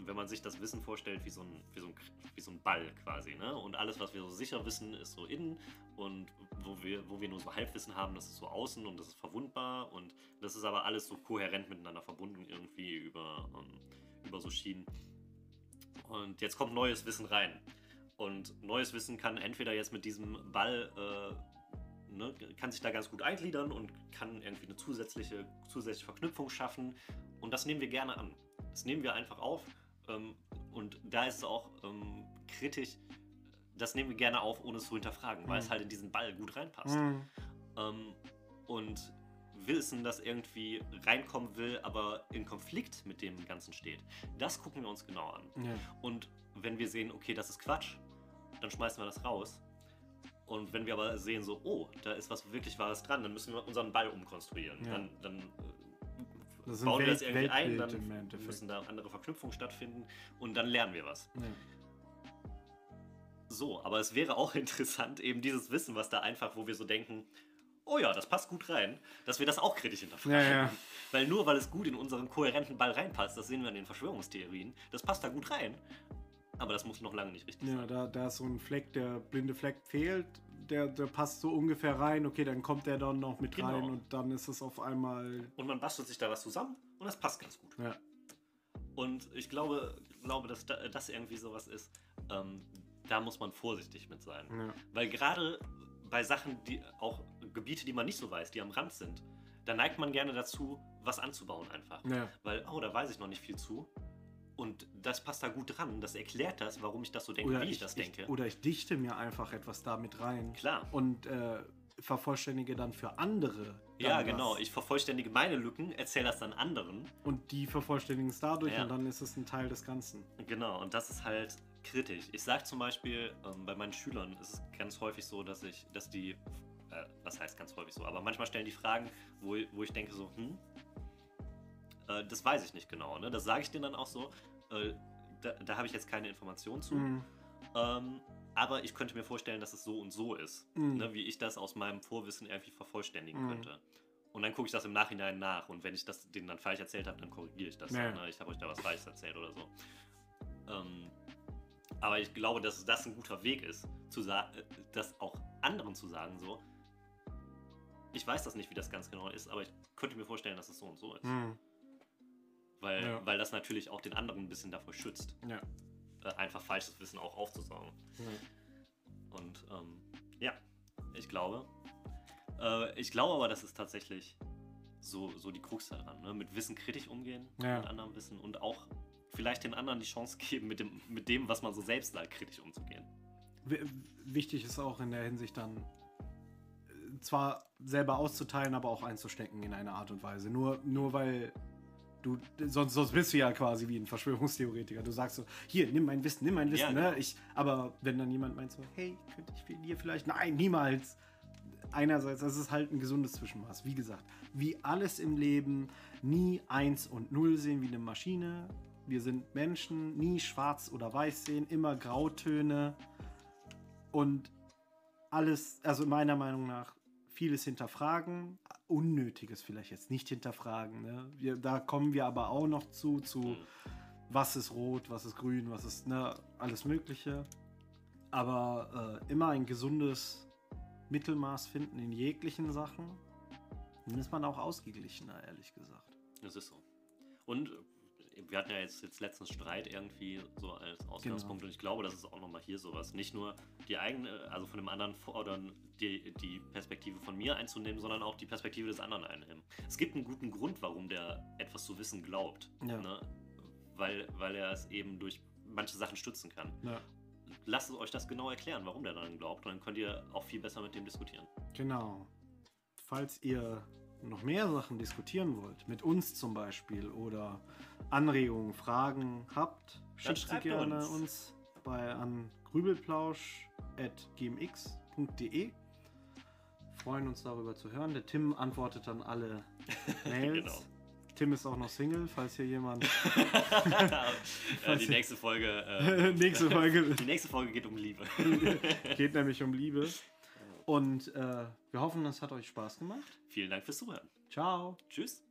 wenn man sich das Wissen vorstellt, wie so ein, wie so ein, wie so ein Ball quasi. Ne? Und alles, was wir so sicher wissen, ist so innen. Und wo wir, wo wir nur so Halbwissen haben, das ist so außen und das ist verwundbar. Und das ist aber alles so kohärent miteinander verbunden, irgendwie über, ähm, über so Schienen. Und jetzt kommt neues Wissen rein. Und neues Wissen kann entweder jetzt mit diesem Ball, äh, ne, kann sich da ganz gut eingliedern und kann irgendwie eine zusätzliche, zusätzliche Verknüpfung schaffen. Und das nehmen wir gerne an. Das nehmen wir einfach auf. Ähm, und da ist es auch ähm, kritisch, das nehmen wir gerne auf, ohne es zu hinterfragen, weil Mhm. es halt in diesen Ball gut reinpasst. Mhm. Ähm, und Wissen, das irgendwie reinkommen will, aber in Konflikt mit dem Ganzen steht, das gucken wir uns genau an. Ja. Und wenn wir sehen, okay, das ist Quatsch, dann schmeißen wir das raus. Und wenn wir aber sehen, so, oh, da ist was wirklich Wahres dran, dann müssen wir unseren Ball umkonstruieren. Ja. Dann, dann äh, ein bauen wir das irgendwie ein, Weltbild dann im Endeffekt. müssen da andere Verknüpfungen stattfinden und dann lernen wir was. Ja. So, aber es wäre auch interessant, eben dieses Wissen, was da einfach, wo wir so denken, oh ja, das passt gut rein, dass wir das auch kritisch hinterfragen. Ja, ja. Weil nur weil es gut in unseren kohärenten Ball reinpasst, das sehen wir in den Verschwörungstheorien, das passt da gut rein. Aber das muss noch lange nicht richtig Ja, sein. da, da ist so ein Fleck, der blinde Fleck fehlt, der, der passt so ungefähr rein, okay, dann kommt der dann noch mit Genau. rein und dann ist es auf einmal. Und man bastelt sich da was zusammen und das passt ganz gut. Ja. Und ich glaube, glaube dass da, das irgendwie sowas ist, ähm, da muss man vorsichtig mit sein. Ja. Weil gerade bei Sachen, die auch Gebiete, die man nicht so weiß, die am Rand sind, da neigt man gerne dazu, was anzubauen einfach. Ja. Weil, oh, da weiß ich noch nicht viel zu. Und das passt da gut dran. Das erklärt das, warum ich das so denke, Oder wie ich, ich, das ich, denke. oder ich dichte mir einfach etwas damit rein Klar. und äh, vervollständige dann für andere. Dann Ja, was. genau. Ich vervollständige meine Lücken, erzähle das dann anderen. Und die vervollständigen es dadurch Ja. und dann ist es ein Teil des Ganzen. Genau, und das ist halt kritisch. Ich sage zum Beispiel, ähm, bei meinen Schülern ist es ganz häufig so, dass ich, dass die, äh, was heißt ganz häufig so, aber manchmal stellen die Fragen, wo, wo ich denke so, hm, äh, das weiß ich nicht genau. Ne? Das sage ich denen dann auch so. Äh, da da habe ich jetzt keine Informationen zu. Mhm. Ähm, aber ich könnte mir vorstellen, dass es so und so ist. Mhm. Ne? Wie ich das aus meinem Vorwissen irgendwie vervollständigen Mhm. könnte. Und dann gucke ich das im Nachhinein nach. Und wenn ich das denen dann falsch erzählt habe, dann korrigiere ich das. Ja. Dann, ne? Ich habe euch da was Falsches erzählt oder so. Ähm, aber ich glaube, dass das ein guter Weg ist, zu äh, das auch anderen zu sagen, so. Ich weiß das nicht, wie das ganz genau ist, aber ich könnte mir vorstellen, dass es so und so ist. Mhm. Weil, Ja. weil das natürlich auch den anderen ein bisschen davor schützt, Ja. äh, einfach falsches Wissen auch aufzusaugen. Ja. Und ähm, ja, ich glaube. Äh, ich glaube aber, das ist tatsächlich so, so die Krux daran. Ne? Mit Wissen kritisch umgehen, Ja. mit anderem Wissen und auch vielleicht den anderen die Chance geben, mit dem, mit dem was man so selbst sagt, kritisch umzugehen. W- Wichtig ist auch in der Hinsicht dann äh, zwar selber auszuteilen, aber auch einzustecken in eine Art und Weise. Nur, nur weil du, sonst, sonst bist du ja quasi wie ein Verschwörungstheoretiker. Du sagst so, hier, nimm mein Wissen, nimm mein Wissen, Ja, ne? Ich, aber wenn dann jemand meint so, hey, könnte ich dir vielleicht, nein, niemals. Einerseits, das ist halt ein gesundes Zwischenmaß. Wie gesagt, wie alles im Leben, nie eins und null sehen wie eine Maschine. Wir sind Menschen, nie schwarz oder weiß sehen, immer Grautöne und alles, also meiner Meinung nach, vieles hinterfragen, Unnötiges vielleicht jetzt nicht hinterfragen. Ne? Wir, da kommen wir aber auch noch zu, zu Mhm. was ist rot, was ist grün, was ist ne, alles Mögliche. Aber äh, immer ein gesundes Mittelmaß finden in jeglichen Sachen. Dann ist man auch ausgeglichener, ehrlich gesagt. Das ist so. Und wir hatten ja jetzt, jetzt letztens Streit irgendwie so als Ausgangspunkt und ich glaube, das ist auch nochmal hier sowas. Nicht nur die eigene, also von dem anderen fordern, die, die Perspektive von mir einzunehmen, sondern auch die Perspektive des anderen einnehmen. Es gibt einen guten Grund, warum der etwas zu wissen glaubt. Ja. Ne? Weil, weil er es eben durch manche Sachen stützen kann. Ja. lasst euch das genau erklären, warum der daran glaubt. Und dann könnt ihr auch viel besser mit dem diskutieren. Genau. Falls ihr noch mehr Sachen diskutieren wollt, mit uns zum Beispiel, oder Anregungen, Fragen habt, schickt sie gerne uns. uns bei an grübelplausch.gmx.de. Freuen uns darüber zu hören. Der Tim antwortet dann alle Mails. genau. Tim ist auch noch Single, falls hier jemand. ja, die nächste Folge. Äh, nächste Folge. Die nächste Folge geht um Liebe. geht nämlich um Liebe. Und äh, wir hoffen, es hat euch Spaß gemacht. Vielen Dank fürs Zuhören. Ciao. Tschüss.